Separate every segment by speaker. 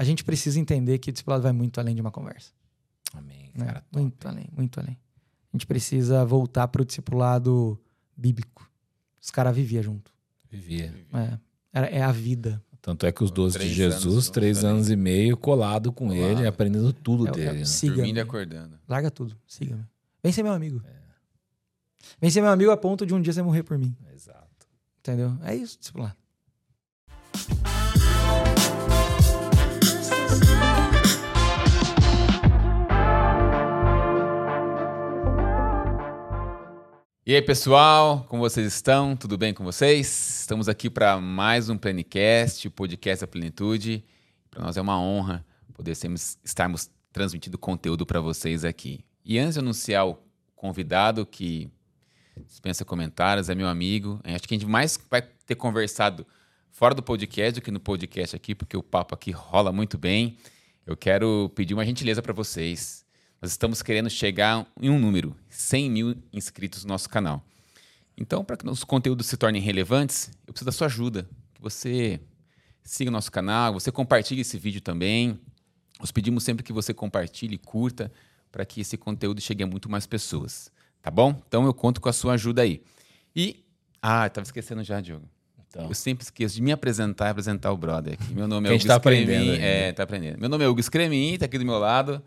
Speaker 1: a gente precisa entender que o discipulado vai muito além de uma conversa.
Speaker 2: Amém.
Speaker 1: né?
Speaker 2: Cara, top.
Speaker 1: muito além, muito além. A gente precisa voltar para o discipulado bíblico. Os caras viviam junto.
Speaker 2: Vivia.
Speaker 1: É, Era- é a vida.
Speaker 2: Tanto é que os 12 de Jesus,
Speaker 3: anos,
Speaker 2: três anos e meio, colado com
Speaker 3: Colado.
Speaker 2: ele, aprendendo tudo
Speaker 1: É- é-
Speaker 2: dele. né?
Speaker 1: siga
Speaker 3: Dormindo e acordando.
Speaker 1: Larga tudo. Siga-me. Vem ser meu amigo. Vem ser meu amigo a ponto de um dia você morrer por mim.
Speaker 2: Exato.
Speaker 1: Entendeu? É isso, discipulado.
Speaker 3: E aí, pessoal, como vocês estão? Tudo bem com vocês? Estamos aqui para mais um Plenicast, o podcast da Plenitude. Para nós é uma honra poder estarmos transmitindo conteúdo para vocês aqui. E antes de anunciar o convidado que dispensa comentários, é meu amigo. Acho que a gente mais vai ter conversado fora do podcast do que no podcast aqui, porque o papo aqui rola muito bem. Eu quero pedir uma gentileza para vocês. Nós estamos querendo chegar em um número, 100 mil inscritos no nosso canal. Então, para que os conteúdos se tornem relevantes, eu preciso da sua ajuda. Que você siga o nosso canal, você compartilhe esse vídeo também. Nós pedimos sempre que você compartilhe, curta, para que esse conteúdo chegue a muito mais pessoas. Tá bom? Então eu conto com a sua ajuda aí. E. Ah, estava esquecendo já, Diogo.
Speaker 2: Então,
Speaker 3: Eu sempre esqueço de me apresentar e apresentar o brother aqui. Meu nome é Hugo
Speaker 2: tá aprendendo.
Speaker 3: É, tá aprendendo. Meu nome é Hugo Scremin, tá aqui do meu lado.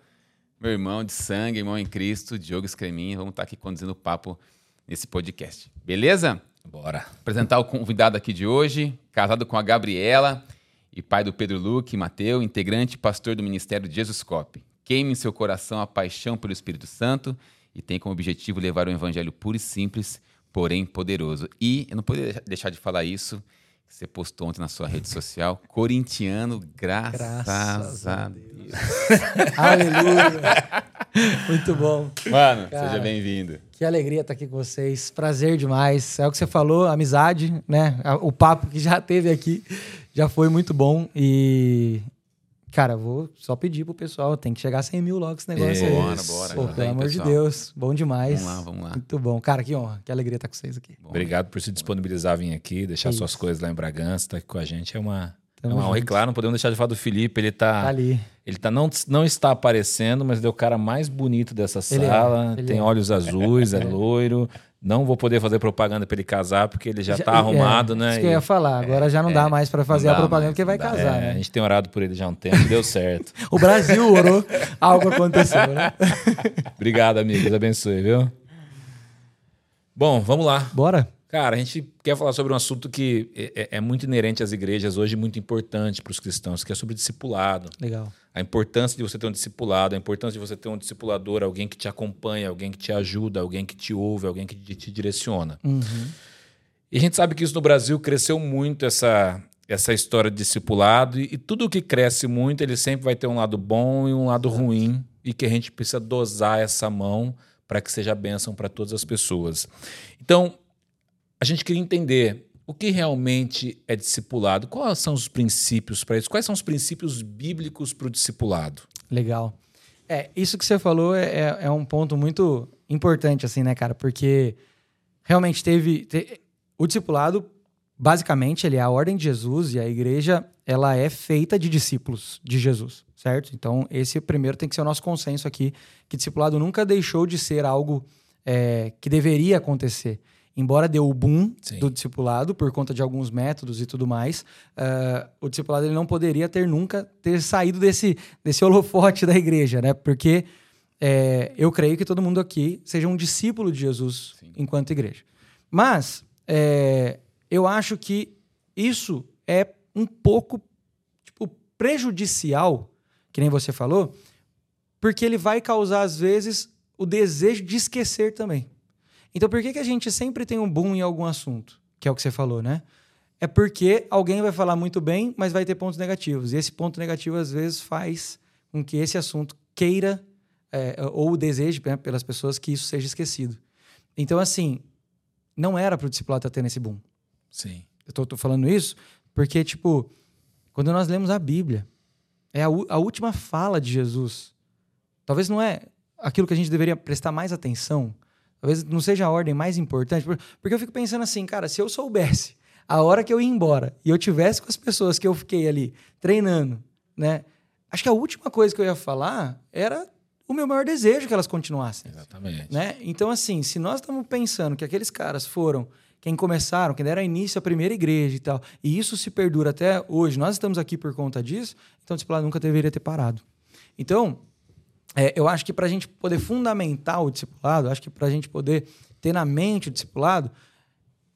Speaker 3: Meu irmão de sangue, irmão em Cristo, Diogo Scremin. Vamos estar aqui conduzindo o papo nesse podcast. Beleza?
Speaker 2: bora.
Speaker 3: Apresentar o convidado aqui de hoje, casado com a Gabriela e pai do Pedro Luque Mateu, integrante e pastor do Ministério de Jesuscope. Queime em seu coração a paixão pelo Espírito Santo e tem como objetivo levar o evangelho puro e simples, porém poderoso. E eu não poderia deixar de falar isso, você postou ontem na sua rede social, corintiano, graças,
Speaker 1: Graças a
Speaker 3: a Deus.
Speaker 1: Aleluia. Muito bom.
Speaker 3: Mano,
Speaker 1: Cara.
Speaker 3: seja bem-vindo.
Speaker 1: Que alegria estar aqui com vocês. Prazer demais. É o que você falou, amizade, né? O papo que já teve aqui já foi muito bom. E, cara, vou só pedir pro pessoal, tem que chegar a 100 mil logo esse negócio
Speaker 2: Isso.
Speaker 1: aí.
Speaker 3: Bora, bora.
Speaker 1: Pô, pelo
Speaker 3: aí,
Speaker 1: amor de
Speaker 3: pessoal.
Speaker 1: Deus. Bom demais.
Speaker 3: Vamos lá, vamos lá.
Speaker 1: Muito bom. Cara, que honra. Que alegria estar com vocês aqui.
Speaker 3: Bom,
Speaker 2: Obrigado por se disponibilizar a vir aqui, deixar
Speaker 1: É
Speaker 2: suas
Speaker 1: isso.
Speaker 2: coisas lá em Bragança, estar aqui com a gente. É uma, é uma honra. E claro, não podemos deixar de falar do Felipe. Ele tá,
Speaker 1: Tá ali.
Speaker 2: ele tá não, não está aparecendo, mas ele é o cara mais bonito dessa
Speaker 1: Ele é,
Speaker 2: sala.
Speaker 1: ele
Speaker 2: tem
Speaker 1: é.
Speaker 2: olhos azuis, é loiro. Não vou poder fazer propaganda para ele casar, porque ele já,
Speaker 1: Já-
Speaker 2: tá arrumado,
Speaker 1: é,
Speaker 2: né?
Speaker 1: Isso que eu ia falar. Agora já não dá mais pra fazer a propaganda
Speaker 3: mais,
Speaker 1: porque vai
Speaker 3: dá.
Speaker 1: casar,
Speaker 2: É, A
Speaker 1: né?
Speaker 2: gente tem orado por ele já há um tempo, deu certo.
Speaker 1: O Brasil orou, algo aconteceu, né?
Speaker 2: Obrigado, amigo. Deus abençoe, viu? Bom, vamos lá.
Speaker 1: Bora?
Speaker 2: Cara, a gente quer falar sobre um assunto que é, é- é muito inerente às igrejas hoje, muito importante para os cristãos, que é sobre discipulado.
Speaker 1: Legal.
Speaker 2: A importância de você ter um discipulado, a importância de você ter um discipulador, alguém que te acompanha, alguém que te ajuda, alguém que te ouve, alguém que te, te direciona.
Speaker 1: Uhum.
Speaker 2: E a gente sabe que isso no Brasil cresceu muito, essa, essa história de discipulado, e, e tudo que cresce muito, ele sempre vai ter um lado bom e um lado ruim, e que a gente precisa dosar essa mão para que seja bênção para todas as pessoas. Então, a gente queria entender o que realmente é discipulado, quais são os princípios para isso, quais são os princípios bíblicos para o discipulado.
Speaker 1: Legal. É, isso que você falou é, é- é um ponto muito importante, assim, né, cara? Porque realmente teve. te- o discipulado, basicamente, ele é a ordem de Jesus e a igreja, ela é feita de discípulos de Jesus, certo? Então, esse primeiro tem que ser o nosso consenso aqui, que discipulado nunca deixou de ser algo é, que deveria acontecer. Embora deu o boom
Speaker 2: Sim.
Speaker 1: do discipulado por conta de alguns métodos e tudo mais, ah, o discipulado ele não poderia ter nunca ter saído desse, desse holofote da igreja, né? Porque é, eu creio que todo mundo aqui seja um discípulo de Jesus
Speaker 3: Sim.
Speaker 1: enquanto igreja. Mas é, eu acho que isso é um pouco tipo, prejudicial, que nem você falou, porque ele vai causar, às vezes, o desejo de esquecer também. Então, por que, que a gente sempre tem um boom em algum assunto? Que é o que você falou, né? É porque alguém vai falar muito bem, mas vai ter pontos negativos. E esse ponto negativo, às vezes, faz com que esse assunto queira é, ou deseje né, pelas pessoas que isso seja esquecido. Então, assim, não era para o discipulado estar tendo esse boom.
Speaker 2: Sim.
Speaker 1: Eu tô, tô falando isso porque, tipo, quando nós lemos a Bíblia, é a, a última fala de Jesus. Talvez não é aquilo que a gente deveria prestar mais atenção. Talvez não seja a ordem mais importante. por- Porque eu fico pensando assim, cara, se eu soubesse a hora que eu ia embora e eu tivesse com as pessoas que eu fiquei ali treinando, né? Acho que a última coisa que eu ia falar era o meu maior desejo que elas continuassem.
Speaker 2: Exatamente.
Speaker 1: Né? Então, assim, se nós estamos pensando que aqueles caras foram quem começaram, quem deram início à primeira igreja e tal, e isso se perdura até hoje, nós estamos aqui por conta disso, então o discipulado nunca deveria ter parado. Então, é, eu acho que para a gente poder fundamentar o discipulado, acho que para a gente poder ter na mente o discipulado,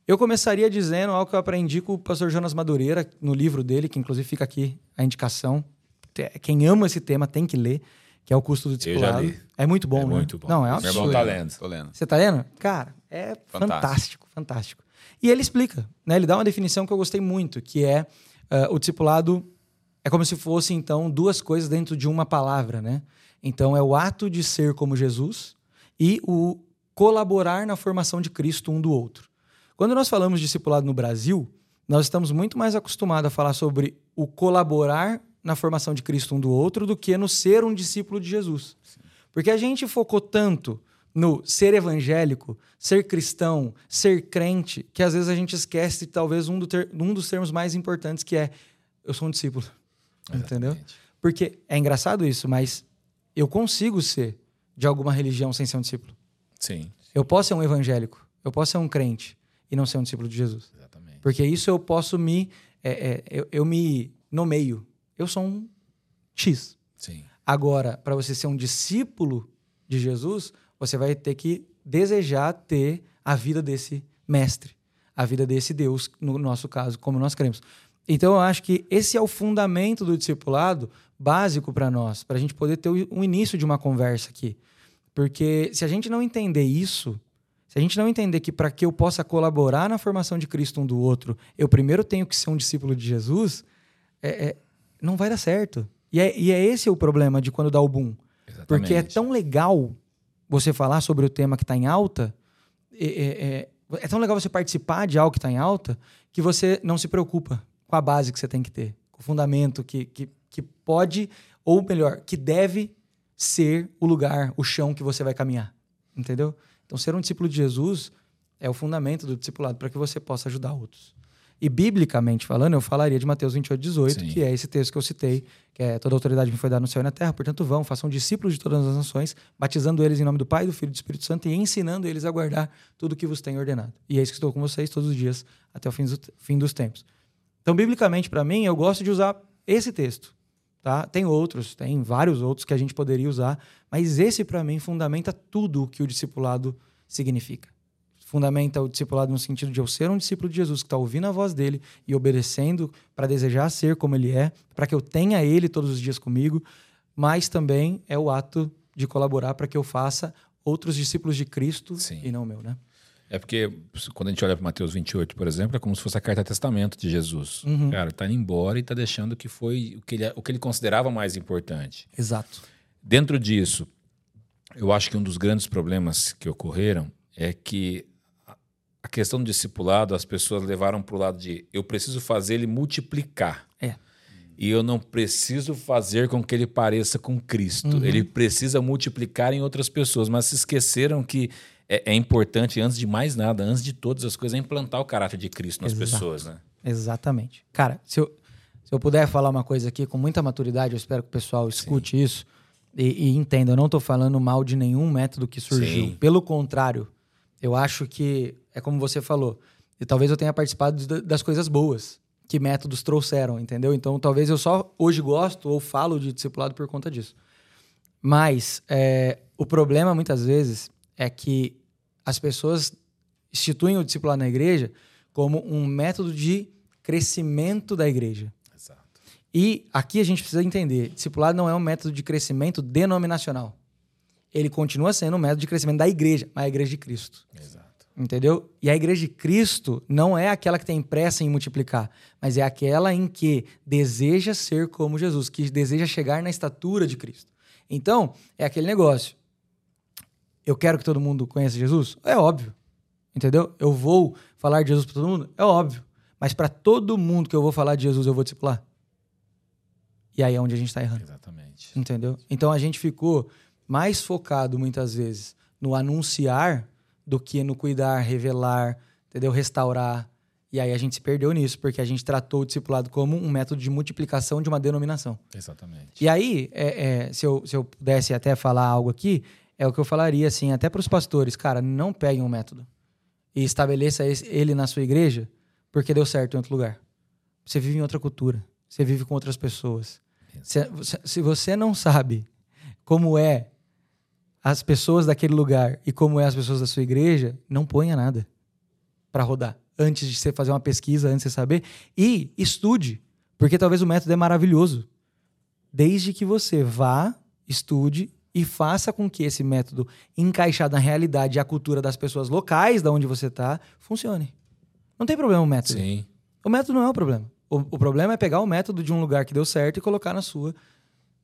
Speaker 1: eu começaria dizendo algo que eu aprendi com o pastor Jonas Madureira, no livro dele, que inclusive fica aqui a indicação. Quem ama esse tema tem que ler, que é o custo do discipulado.
Speaker 2: Eu já li.
Speaker 1: É muito bom,
Speaker 2: É
Speaker 1: né?
Speaker 2: muito bom.
Speaker 1: Não, é um
Speaker 2: Meu
Speaker 1: absurdo.
Speaker 2: irmão tá lendo.
Speaker 3: Tô lendo.
Speaker 1: Você tá lendo? Cara, é fantástico,
Speaker 3: Fantástico.
Speaker 1: fantástico. E ele explica, né? Ele dá uma definição que eu gostei muito, que é ah, o discipulado é como se fosse então duas coisas dentro de uma palavra, né? Então é o ato de ser como Jesus e o colaborar na formação de Cristo um do outro. Quando nós falamos discipulado no Brasil, nós estamos muito mais acostumados a falar sobre o colaborar na formação de Cristo um do outro do que no ser um discípulo de Jesus. Porque a gente focou tanto no ser evangélico, ser cristão, ser crente, que às vezes a gente esquece talvez um, do ter- um dos termos mais importantes que é eu sou um discípulo. Entendeu?
Speaker 2: Exatamente.
Speaker 1: Porque é engraçado isso, mas eu consigo ser de alguma religião sem ser um discípulo.
Speaker 2: Sim,
Speaker 1: Eu posso ser um evangélico, eu posso ser um crente e não ser um discípulo de Jesus.
Speaker 2: exatamente.
Speaker 1: Porque isso eu posso me. é, é, eu, eu me nomeio. Eu sou um X.
Speaker 2: Sim.
Speaker 1: Agora, para você ser um discípulo de Jesus, você vai ter que desejar ter a vida desse mestre, a vida desse Deus, no nosso caso, como nós cremos. Então, eu acho que esse é o fundamento do discipulado básico para nós, para a gente poder ter o- um início de uma conversa aqui. Porque se a gente não entender isso, se a gente não entender que para que eu possa colaborar na formação de Cristo um do outro, eu primeiro tenho que ser um discípulo de Jesus, é- é- não vai dar certo. E é, e é esse o problema de quando dá o boom.
Speaker 2: Exatamente.
Speaker 1: Porque é tão legal você falar sobre o tema que está em alta, é- é tão legal você participar de algo que está em alta, que você não se preocupa com a base que você tem que ter, com o fundamento que, que, que pode, ou melhor, que deve ser o lugar, o chão que você vai caminhar. Entendeu? Então, ser um discípulo de Jesus é o fundamento do discipulado para que você possa ajudar outros. E biblicamente falando, eu falaria de Mateus 28, 18,
Speaker 2: Sim.
Speaker 1: que é esse texto que eu citei, que é toda autoridade me foi dada no céu e na terra, portanto vão, façam discípulos de todas as nações, batizando eles em nome do Pai, do Filho e do Espírito Santo e ensinando eles a guardar tudo o que vos tenho ordenado. E é isso que estou com vocês todos os dias até o fim dos, fim dos tempos. Então, biblicamente, para mim, eu gosto de usar esse texto. Tá? Tem outros, tem vários outros que a gente poderia usar, mas esse, para mim, fundamenta tudo o que o discipulado significa. Fundamenta o discipulado no sentido de eu ser um discípulo de Jesus, que está ouvindo a voz dele e obedecendo para desejar ser como ele é, para que eu tenha ele todos os dias comigo, mas também é o ato de colaborar para que eu faça outros discípulos de Cristo
Speaker 2: Sim.
Speaker 1: e não o meu, né?
Speaker 2: É porque quando a gente olha para Mateus 28, por exemplo, é como se fosse a carta testamento de Jesus.
Speaker 1: Uhum.
Speaker 2: Cara, tá indo embora e tá deixando o que foi o que ele, o que ele considerava mais importante.
Speaker 1: Exato.
Speaker 2: Dentro disso, eu acho que um dos grandes problemas que ocorreram é que a- questão do discipulado, as pessoas levaram para o lado de eu preciso fazer ele multiplicar.
Speaker 1: É.
Speaker 2: E eu não preciso fazer com que ele pareça com Cristo. Ele precisa multiplicar em outras pessoas, mas se esqueceram que é, é importante, antes de mais nada, antes de todas as coisas, é implantar o caráter de Cristo nas
Speaker 1: Exato.
Speaker 2: pessoas. Né?
Speaker 1: Exatamente. Cara, se eu, se eu puder falar uma coisa aqui com muita maturidade, eu espero que o pessoal escute isso e, e entenda. Eu não estou falando mal de nenhum método que surgiu.
Speaker 2: Sim.
Speaker 1: Pelo contrário, eu acho que é como você falou. E talvez eu tenha participado da- das coisas boas que métodos trouxeram, entendeu? Então talvez eu só hoje gosto ou falo de discipulado por conta disso. Mas é, o problema muitas vezes é que as pessoas instituem o discipulado na igreja como um método de crescimento da igreja.
Speaker 2: Exato.
Speaker 1: E aqui a gente precisa entender: discipulado não é um método de crescimento denominacional. Ele continua sendo um método de crescimento da igreja, mas a igreja de Cristo.
Speaker 2: Exato.
Speaker 1: Entendeu? E a igreja de Cristo não é aquela que tem pressa em multiplicar, mas é aquela em que deseja ser como Jesus, que deseja chegar na estatura de Cristo. Então, é aquele negócio. Eu quero que todo mundo conheça Jesus? É óbvio. Entendeu? Eu vou falar de Jesus para todo mundo? É óbvio. Mas para todo mundo que eu vou falar de Jesus, eu vou discipular? E aí é onde a gente está errando.
Speaker 2: Exatamente.
Speaker 1: Entendeu? Então a gente ficou mais focado muitas vezes no anunciar do que no cuidar, revelar, entendeu? Restaurar. E aí a gente se perdeu nisso, porque a gente tratou o discipulado como um método de multiplicação de uma denominação.
Speaker 2: Exatamente.
Speaker 1: E aí, é, é, se, eu, se eu pudesse até falar algo aqui, é o que eu falaria, assim, até para os pastores, cara, não peguem um método e estabeleça ele na sua igreja porque deu certo em outro lugar. Você vive em outra cultura, você vive com outras pessoas. Se, se- se você não sabe como é as pessoas daquele lugar e como é as pessoas da sua igreja, não ponha nada para rodar antes de você fazer uma pesquisa, antes de você saber. E estude, porque talvez o método é maravilhoso. Desde que você vá, estude e faça com que esse método, encaixado na realidade e a cultura das pessoas locais da onde você está, funcione. Não tem problema o método.
Speaker 2: Sim.
Speaker 1: O método não é o problema. O, o problema é pegar o método de um lugar que deu certo e colocar na sua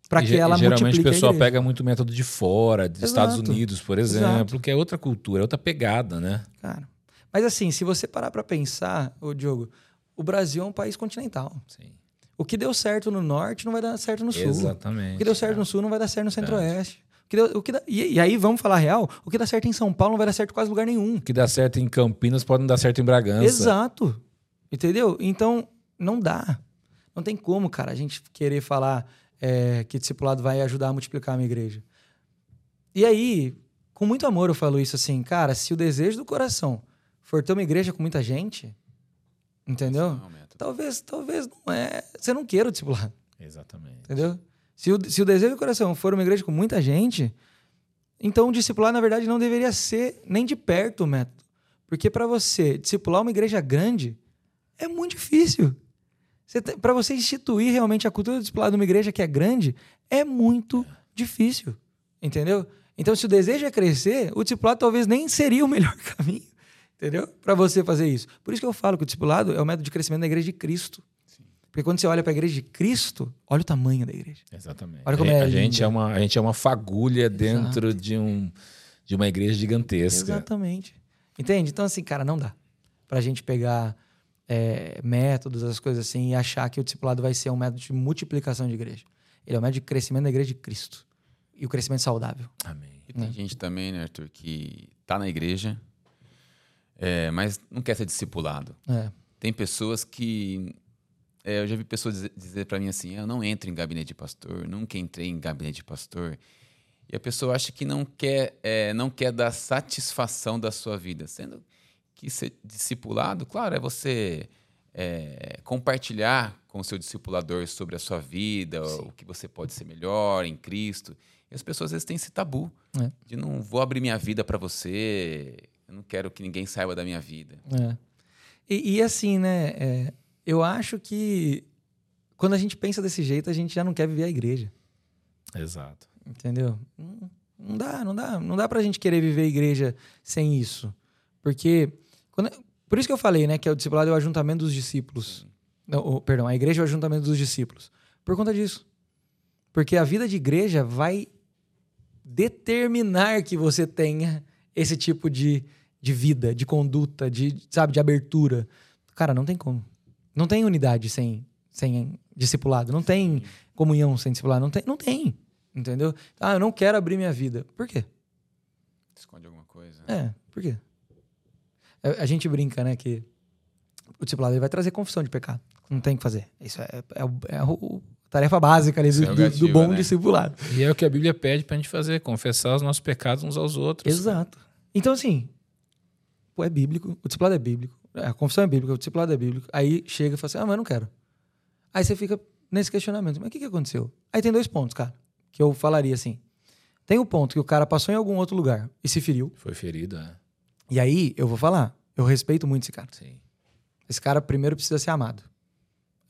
Speaker 1: para que ela
Speaker 2: geralmente o pessoal pega muito método de fora, dos. Estados Unidos, por exemplo,
Speaker 1: Exato.
Speaker 2: que é outra cultura, é outra pegada, né?
Speaker 1: Cara. Mas assim, se você parar para pensar, ô Diogo, o Brasil é um país continental.
Speaker 2: Sim.
Speaker 1: O que deu certo no norte não vai dar certo no sul.
Speaker 2: Exatamente.
Speaker 1: O que deu certo no sul não vai dar certo no centro-oeste. O que deu- o que dá- e, e aí, vamos falar real, o que dá certo em São Paulo não vai dar certo em quase lugar nenhum.
Speaker 2: O que dá certo em Campinas pode não dar certo em Bragança.
Speaker 1: Exato. Entendeu? Então, não dá. Não tem como, cara, a gente querer falar é, que discipulado vai ajudar a multiplicar a minha igreja. E aí, com muito amor, eu falo isso assim, cara, se o desejo do coração for ter uma igreja com muita gente, entendeu?
Speaker 3: Não é.
Speaker 1: Talvez, talvez não é. Você não queira o discipulado.
Speaker 2: Exatamente.
Speaker 1: Entendeu? Se o, se o desejo do coração for uma igreja com muita gente, então o discipular, na verdade, não deveria ser nem de perto o método. Porque para você discipular uma igreja grande é muito difícil. Para você instituir realmente a cultura do discipulado numa igreja que é grande, é muito difícil. Entendeu? Então, se o desejo é crescer, o discipulado talvez nem seria o melhor caminho. Entendeu? Para você fazer isso. Por isso que eu falo que o discipulado é o método de crescimento da igreja de Cristo. Porque quando você olha para a igreja de Cristo, olha o tamanho da igreja.
Speaker 2: Exatamente.
Speaker 1: Olha como
Speaker 2: a,
Speaker 1: é
Speaker 2: a gente é uma A gente é uma fagulha dentro de, um, de uma igreja gigantesca.
Speaker 1: Exatamente. Entende? Então, assim, cara, não dá pra gente pegar é, métodos, as coisas assim, e achar que o discipulado vai ser um método de multiplicação de igreja. Ele é um método de crescimento da igreja de Cristo. E o crescimento saudável.
Speaker 2: Amém.
Speaker 3: E tem gente também, né, Arthur, que tá na igreja, é, mas não quer ser discipulado.
Speaker 1: É.
Speaker 3: Tem pessoas que. é, eu já vi pessoas dizer, dizer para mim assim: eu não entro em gabinete de pastor, nunca entrei em gabinete de pastor. E a pessoa acha que não quer, é, não quer dar satisfação da sua vida. Sendo que ser discipulado, claro, é você é, compartilhar com o seu discipulador sobre a sua vida, o que você pode ser melhor em Cristo. E as pessoas às vezes têm esse tabu
Speaker 1: É.
Speaker 3: de não vou abrir minha vida para você, eu não quero que ninguém saiba da minha vida.
Speaker 1: É. E, e assim, né? é, eu acho que quando a gente pensa desse jeito, a gente já não quer viver a igreja.
Speaker 2: Exato.
Speaker 1: Entendeu? Não, não dá, não dá. Não dá pra gente querer viver a igreja sem isso. Porque. quando- por isso que eu falei, né? Que é o discipulado é o ajuntamento dos discípulos. Não, o- perdão, a igreja é o ajuntamento dos discípulos. Por conta disso. Porque a vida de igreja vai determinar que você tenha esse tipo de, de vida, de conduta, de, sabe, de abertura. Cara, não tem como. Não tem unidade sem, sem discipulado. Não tem comunhão sem discipulado. Não tem. Não tem. Entendeu? Ah, eu não quero abrir minha vida. Por quê?
Speaker 3: Esconde alguma coisa.
Speaker 1: É, por quê? A, a gente brinca, né, que o discipulado ele vai trazer confissão de pecado. Não tem o que fazer. Isso é, é, é o- a tarefa básica ali do, do- do bom
Speaker 3: né?
Speaker 1: discipulado.
Speaker 2: E é o que a Bíblia pede pra gente fazer, confessar os nossos pecados uns aos outros.
Speaker 1: Exato. Então, assim, pô, é bíblico, o discipulado é bíblico, a confissão é bíblica, o discipulado é bíblico. Aí chega e fala assim: ah, mas eu não quero. Aí você fica nesse questionamento: mas o que, que aconteceu? Aí tem dois pontos, cara, que eu falaria assim. Tem o ponto que o cara passou em algum outro lugar e se feriu.
Speaker 2: Foi ferido, é.
Speaker 1: E aí, eu vou falar, eu respeito muito esse cara.
Speaker 2: Sim.
Speaker 1: Esse cara primeiro precisa ser amado.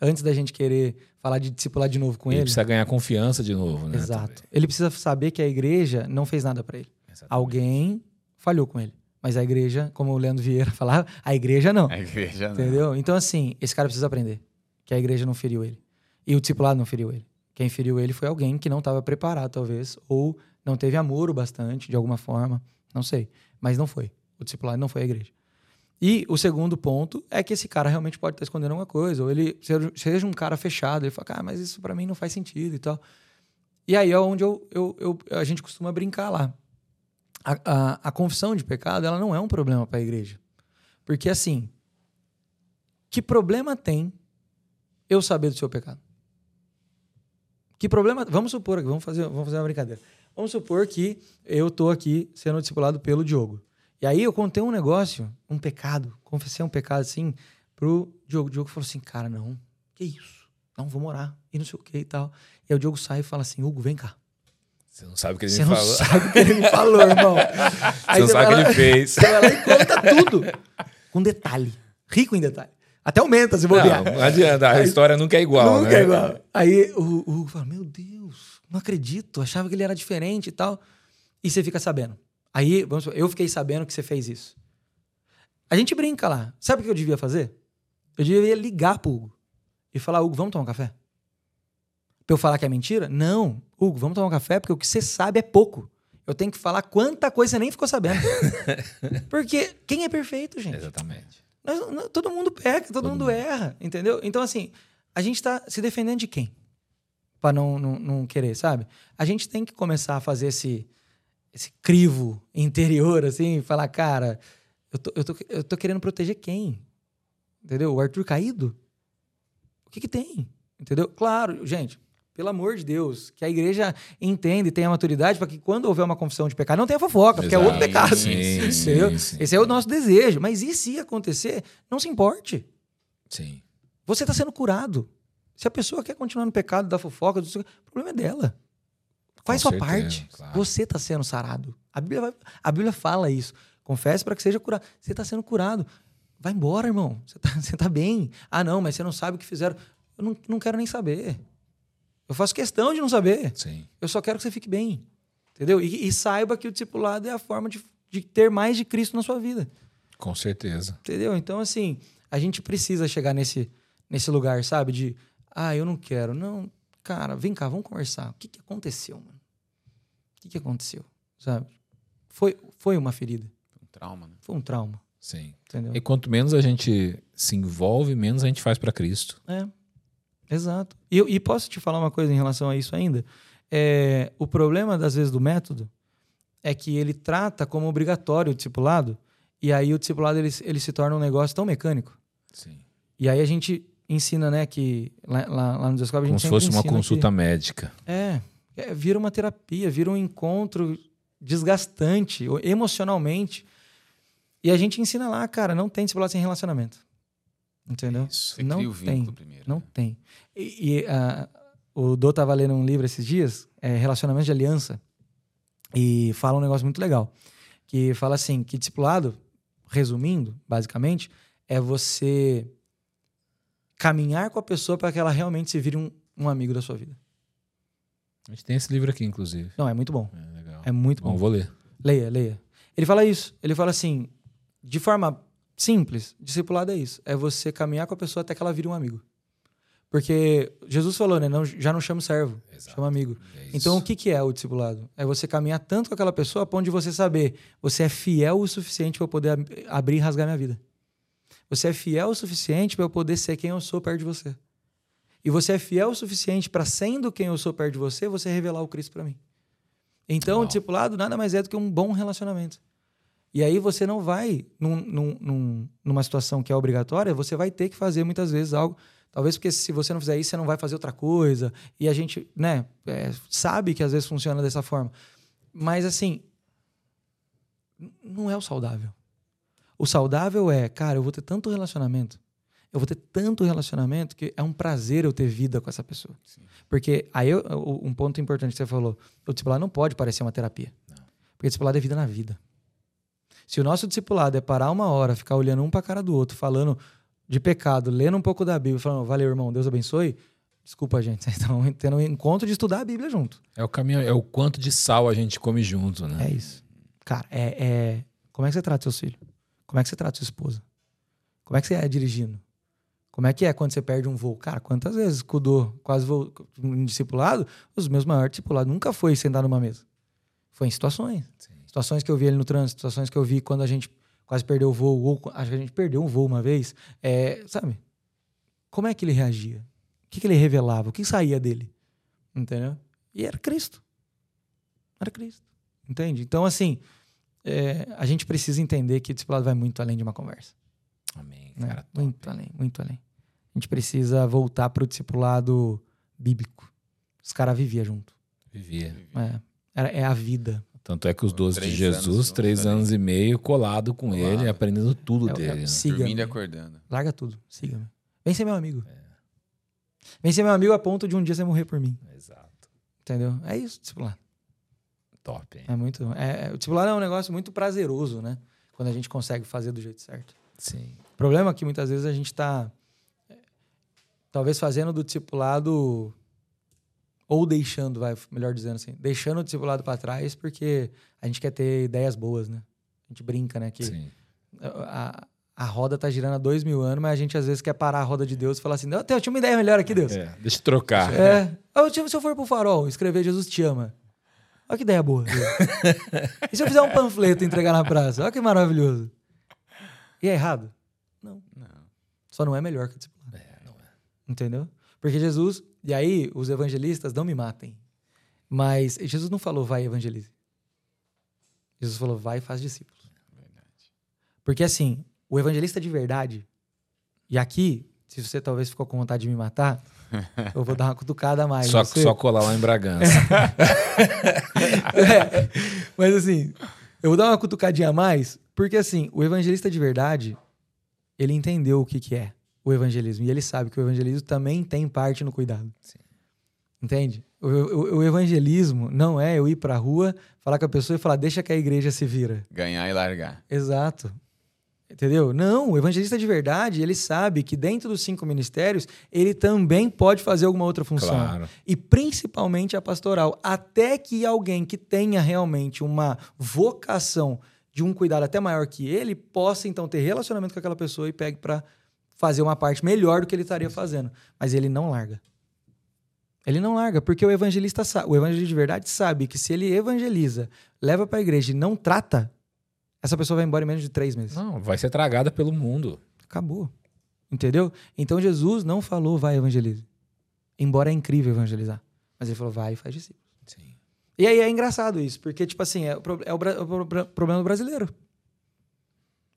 Speaker 1: Antes da gente querer falar de discipular de novo com
Speaker 2: Ele
Speaker 1: ele.
Speaker 2: precisa ganhar confiança de novo, né?
Speaker 1: Exato.
Speaker 2: também.
Speaker 1: Ele precisa saber que a igreja não fez nada pra ele.
Speaker 2: Exatamente.
Speaker 1: Alguém falhou com ele. Mas a igreja, como o Leandro Vieira falava, a igreja não.
Speaker 3: A igreja não.
Speaker 1: Entendeu? Então, assim, esse cara precisa aprender que a igreja não feriu ele. E o discipulado não feriu ele. Quem feriu ele foi alguém que não estava preparado, talvez, ou não teve amor o bastante, de alguma forma. Não sei. Mas não foi. O discipulado não foi a igreja. E o segundo ponto é que esse cara realmente pode estar escondendo alguma coisa, ou ele seja- um cara fechado, ele fala, ah, mas isso pra mim não faz sentido e tal. E aí é onde eu, eu, eu- a gente costuma brincar lá. A, a, a confissão de pecado, ela não é um problema para a igreja. Porque assim, Que problema tem eu saber do seu pecado? Que problema. Vamos supor, vamos fazer, vamos fazer uma brincadeira. Vamos supor que eu tô aqui sendo discipulado pelo Diogo. E aí eu contei um negócio, um pecado, confessei um pecado assim pro Diogo. O Diogo falou assim: cara, não, que isso? Não, vou morar. E não sei o que e tal. E aí o Diogo sai e fala assim: Hugo, vem cá.
Speaker 2: Você não sabe o que ele
Speaker 1: Você
Speaker 2: me
Speaker 1: não
Speaker 2: falou.
Speaker 1: sabe o que ele me falou, irmão.
Speaker 2: Você não sabe o que ele fez.
Speaker 1: Você vai lá e conta tudo. Com detalhe. Rico em detalhe. Até aumenta se bobear.
Speaker 2: Não, não adianta. A história nunca é igual,
Speaker 1: Nunca
Speaker 2: né?
Speaker 1: é igual. Aí o, Hugo fala: Meu Deus, não acredito. Achava que ele era diferente e tal. E você fica sabendo. Aí, vamos eu fiquei sabendo que você fez isso. A gente brinca lá. Sabe o que eu devia fazer? Eu devia ligar pro Hugo e falar: Hugo, vamos tomar um café? Pra eu falar que é mentira? Não. Hugo, vamos tomar um café porque o que você sabe é pouco. Eu tenho que falar quanta coisa você nem ficou sabendo. porque quem é perfeito, gente?
Speaker 2: Exatamente.
Speaker 1: Nós- nós- todo mundo peca, todo, mundo, erra, entendeu? Então, assim, a gente tá se defendendo de quem? Pra não, não, não querer, sabe? A gente tem que começar a fazer esse, esse crivo interior, assim, falar, cara, eu tô, eu, tô, eu tô querendo proteger quem? Entendeu? O Arthur caído? O que que tem? Entendeu? Claro, gente, pelo amor de Deus, que a igreja entenda e tenha maturidade para que quando houver uma confissão de pecado, não tenha fofoca, porque é outro
Speaker 2: Exato.
Speaker 1: pecado.
Speaker 2: Sim, sim, sim.
Speaker 1: Esse é o nosso desejo. Mas e se acontecer? Não se importe.
Speaker 2: Sim.
Speaker 1: Você está sendo curado. Se a pessoa quer continuar no pecado da fofoca, do... o problema é dela. Faz
Speaker 2: Com
Speaker 1: sua
Speaker 2: certeza,
Speaker 1: parte.
Speaker 2: claro.
Speaker 1: Você está sendo sarado. A Bíblia, vai- a Bíblia fala isso. Confesse para que seja curado. Você está sendo curado. Vai embora, irmão. Você está tá bem. Ah, não, mas você não sabe o que fizeram. Eu não, não quero nem saber. Eu faço questão de não saber.
Speaker 2: Sim.
Speaker 1: Eu só quero que você fique bem. Entendeu? E, e saiba que o discipulado é a forma de, de ter mais de Cristo na sua vida.
Speaker 2: Com certeza.
Speaker 1: Entendeu? Então, assim, a gente precisa chegar nesse, nesse lugar, sabe? De, ah, eu não quero. Não, cara, vem cá, vamos conversar. O que, que aconteceu, mano? O que, que aconteceu? Sabe? Foi, foi uma ferida.
Speaker 3: Um trauma, né?
Speaker 1: Foi um trauma.
Speaker 2: Sim.
Speaker 1: Entendeu?
Speaker 2: E quanto menos a gente se envolve, menos a gente faz para Cristo.
Speaker 1: É, exato. E, e posso te falar uma coisa em relação a isso ainda? É, o problema, às vezes, do método é que ele trata como obrigatório o discipulado, e aí o discipulado ele, ele se torna um negócio tão mecânico.
Speaker 2: Sim.
Speaker 1: E aí a gente ensina, né, que lá, lá, lá no Descobre a
Speaker 2: Como
Speaker 1: gente
Speaker 2: se
Speaker 1: sempre
Speaker 2: fosse uma consulta médica.
Speaker 1: Que, é, é, vira uma terapia, vira um encontro desgastante emocionalmente. E a gente ensina lá, cara, não tem discipulado sem relacionamento. Entendeu?
Speaker 2: Isso.
Speaker 3: Você
Speaker 1: Não
Speaker 3: cria o
Speaker 1: tem.
Speaker 3: primeiro.
Speaker 1: Não
Speaker 3: né?
Speaker 1: tem. E, e, ah, o Dô tava lendo um livro esses dias, é, Relacionamento de Aliança, e fala um negócio muito legal. Que fala assim, que discipulado, resumindo, basicamente, é você caminhar com a pessoa para que ela realmente se vire um, um amigo da sua vida.
Speaker 2: A gente tem esse livro aqui, inclusive.
Speaker 1: Não, é muito bom.
Speaker 2: É legal.
Speaker 1: É muito
Speaker 2: Bom,
Speaker 1: bom.
Speaker 2: vou ler.
Speaker 1: Leia, leia. Ele fala isso. Ele fala assim, de forma simples, discipulado é isso. É você caminhar com a pessoa até que ela vire um amigo. Porque Jesus falou, né? Não, já não chama servo,
Speaker 2: Exato.
Speaker 1: chama amigo.
Speaker 2: É.
Speaker 1: Então, o que, que é o discipulado? É você caminhar tanto com aquela pessoa a ponto de você saber você é fiel o suficiente para eu poder ab- abrir e rasgar minha vida. Você é fiel o suficiente para eu poder ser quem eu sou perto de você. E você é fiel o suficiente para, sendo quem eu sou perto de você, você revelar o Cristo para mim. Então, o
Speaker 2: Uau.
Speaker 1: discipulado nada mais é do que um bom relacionamento. E aí você não vai, num- num- num- numa situação que é obrigatória, você vai ter que fazer muitas vezes algo. Talvez porque se você não fizer isso, você não vai fazer outra coisa. E a gente, né, é, sabe que às vezes funciona dessa forma. Mas assim, não é o saudável. O saudável é, cara, eu vou ter tanto relacionamento. Eu vou ter tanto relacionamento que é um prazer eu ter vida com essa pessoa. Porque aí eu- um ponto importante que você falou, o discipulado não pode parecer uma terapia. Porque discipulado é vida na vida. Se o nosso discipulado é parar uma hora, ficar olhando um para a cara do outro, falando de pecado, lendo um pouco da Bíblia, falando, valeu, irmão, Deus abençoe. Desculpa, gente, vocês estão tendo um encontro de estudar a Bíblia junto.
Speaker 2: É o caminho, é o quanto de sal a gente come junto, né?
Speaker 1: É isso. Cara, é, é- Como é que você trata seus filhos? Como é que você trata sua esposa? Como é que você é dirigindo? Como é que é quando você perde um voo? Cara, quantas vezes Cudou quase voo um discipulado? Os meus maiores discipulados nunca foi sentar numa mesa. Foi em situações.
Speaker 2: Sim.
Speaker 1: Situações que eu vi ele no trânsito, situações que eu vi quando a gente quase perdeu o voo, ou acho que a gente perdeu um voo uma vez. É, sabe? Como é que ele reagia? O que, que ele revelava? O que saía dele? Entendeu? E era Cristo. Era Cristo. Entende? Então, assim, é, a gente precisa entender que o discipulado vai muito além de uma conversa.
Speaker 2: Amém,
Speaker 1: né?
Speaker 2: cara.
Speaker 1: muito além, muito além. A gente precisa voltar pro discipulado bíblico. Os caras viviam junto.
Speaker 2: Vivia.
Speaker 1: É, Era- é a vida.
Speaker 2: Tanto é que os 12 de Jesus,
Speaker 3: anos,
Speaker 2: três anos e meio, colado com
Speaker 3: Colado.
Speaker 2: ele, aprendendo tudo
Speaker 1: É- é-
Speaker 2: dele. né?
Speaker 1: siga.
Speaker 3: Dormindo e acordando.
Speaker 1: Larga tudo. Siga-me. Vem ser meu amigo. Vem ser meu amigo a ponto de um dia você morrer por mim.
Speaker 2: Exato.
Speaker 1: Entendeu? É isso, discipulado.
Speaker 2: Top, hein?
Speaker 1: É muito. É, é- o discipulado é um negócio muito prazeroso, né? Quando a gente consegue fazer do jeito certo.
Speaker 2: Sim.
Speaker 1: O problema é que muitas vezes a gente está talvez fazendo do discipulado ou deixando, vai, melhor dizendo assim, deixando o discipulado para trás porque a gente quer ter ideias boas, né? A gente brinca, né? Que
Speaker 2: Sim.
Speaker 1: a, a roda tá girando há dois mil anos, mas a gente às vezes quer parar a roda de Deus e falar assim: não, eu tinha uma ideia melhor aqui, Deus.
Speaker 2: É, deixa eu trocar.
Speaker 1: É. Ah, tipo, se eu for pro farol escrever Jesus te ama. Olha que ideia boa. E se eu fizer um panfleto e entregar na praça? Olha que maravilhoso. E é errado? Não.
Speaker 3: Não.
Speaker 1: Só não é melhor que o discipulado.
Speaker 2: É, não é.
Speaker 1: Entendeu? Porque Jesus, e aí os evangelistas não me matem, mas Jesus não falou vai evangelize. Jesus falou vai e faz discípulos.
Speaker 3: Verdade.
Speaker 1: Porque assim, o evangelista de verdade, e aqui, se você talvez ficou com vontade de me matar, eu vou dar uma cutucada a mais.
Speaker 2: Só,
Speaker 1: Você-
Speaker 2: só colar lá em Bragança.
Speaker 1: É, mas assim, eu vou dar uma cutucadinha a mais, porque assim, o evangelista de verdade, ele entendeu o que, que é o evangelismo. E ele sabe que o evangelismo também tem parte no cuidado.
Speaker 2: Sim.
Speaker 1: Entende? O, o- o evangelismo não é eu ir pra rua, falar com a pessoa e falar, deixa que a igreja se vira.
Speaker 3: Ganhar e largar.
Speaker 1: Exato. Entendeu? Não, o evangelista de verdade, ele sabe que dentro dos cinco ministérios, ele também pode fazer alguma outra função
Speaker 2: claro.
Speaker 1: e principalmente a pastoral, até que alguém que tenha realmente uma vocação de um cuidado até maior que ele possa então ter relacionamento com aquela pessoa e pegue para fazer uma parte melhor do que ele estaria fazendo, mas ele não larga. Ele não larga, porque o evangelista sabe, o evangelista de verdade sabe que se ele evangeliza, leva para a igreja e não trata, essa pessoa vai embora em menos de três meses.
Speaker 2: Não, vai ser tragada pelo mundo.
Speaker 1: Acabou. Entendeu? Então Jesus não falou vai evangelize. Embora é incrível evangelizar. Mas ele falou vai e faz discípulos.
Speaker 2: Sim.
Speaker 1: E aí é engraçado isso, porque, tipo assim, é o, pro- é o é o pro- pro- problema do brasileiro.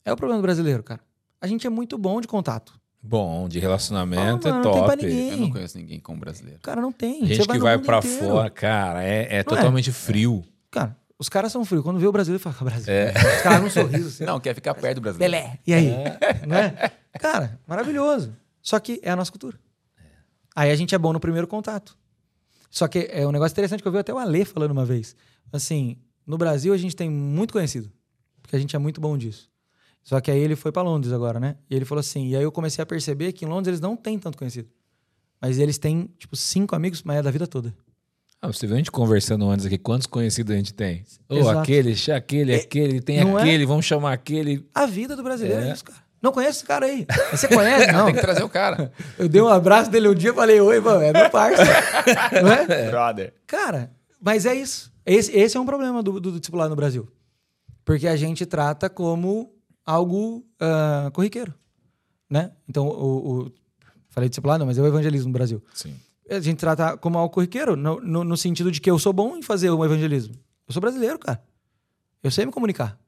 Speaker 1: É o problema do brasileiro, cara. A gente é muito bom de contato.
Speaker 2: Bom, de relacionamento
Speaker 1: Ah,
Speaker 2: é
Speaker 1: mano, não tem pra
Speaker 2: top.
Speaker 1: ninguém.
Speaker 3: Eu não conheço ninguém como brasileiro.
Speaker 1: Cara, não tem.
Speaker 2: Gente
Speaker 1: Você
Speaker 2: que vai
Speaker 1: inteiro.
Speaker 2: fora, cara, é, é
Speaker 1: Não é?
Speaker 2: totalmente frio.
Speaker 1: Cara, os caras são frios. Quando vê o brasileiro, fala, Brasil.
Speaker 2: É.
Speaker 1: Os caras num sorriso assim.
Speaker 3: Não, quer ficar perto do brasileiro.
Speaker 1: Belé. E aí? Não é? Cara, maravilhoso. Só que é a nossa cultura. Aí a gente é bom no primeiro contato. Só que é um negócio interessante que eu vi até o Alê falando uma vez. Assim, no Brasil a gente tem muito conhecido. Porque a gente é muito bom disso. Só que aí ele foi pra Londres agora, né? E ele falou assim. E aí eu comecei a perceber que em Londres eles não têm tanto conhecido. Mas eles têm, tipo, cinco amigos, mas é da vida toda.
Speaker 2: Ah, você viu a gente conversando antes aqui, quantos conhecidos a gente tem? Ô,
Speaker 1: Exato.
Speaker 2: aquele, aquele, aquele, tem
Speaker 1: é?
Speaker 2: aquele, vamos chamar aquele.
Speaker 1: A vida do brasileiro é,
Speaker 2: É.
Speaker 1: isso, cara. Não conhece esse cara aí. Você conhece? Não.
Speaker 3: Tem que trazer o cara.
Speaker 1: Eu dei um abraço dele um dia e falei, oi, mano, é meu parceiro. não é?
Speaker 3: Brother.
Speaker 1: Cara, mas é isso. Esse, esse é um problema do, do, do discipulado no Brasil. Porque a gente trata como algo ah, corriqueiro, né? Então, o, o- falei discipulado, mas é o evangelismo no Brasil.
Speaker 2: Sim.
Speaker 1: A gente trata como algo corriqueiro, no, no, no sentido de que eu sou bom em fazer o evangelismo. Eu sou brasileiro, cara. Eu sei me comunicar.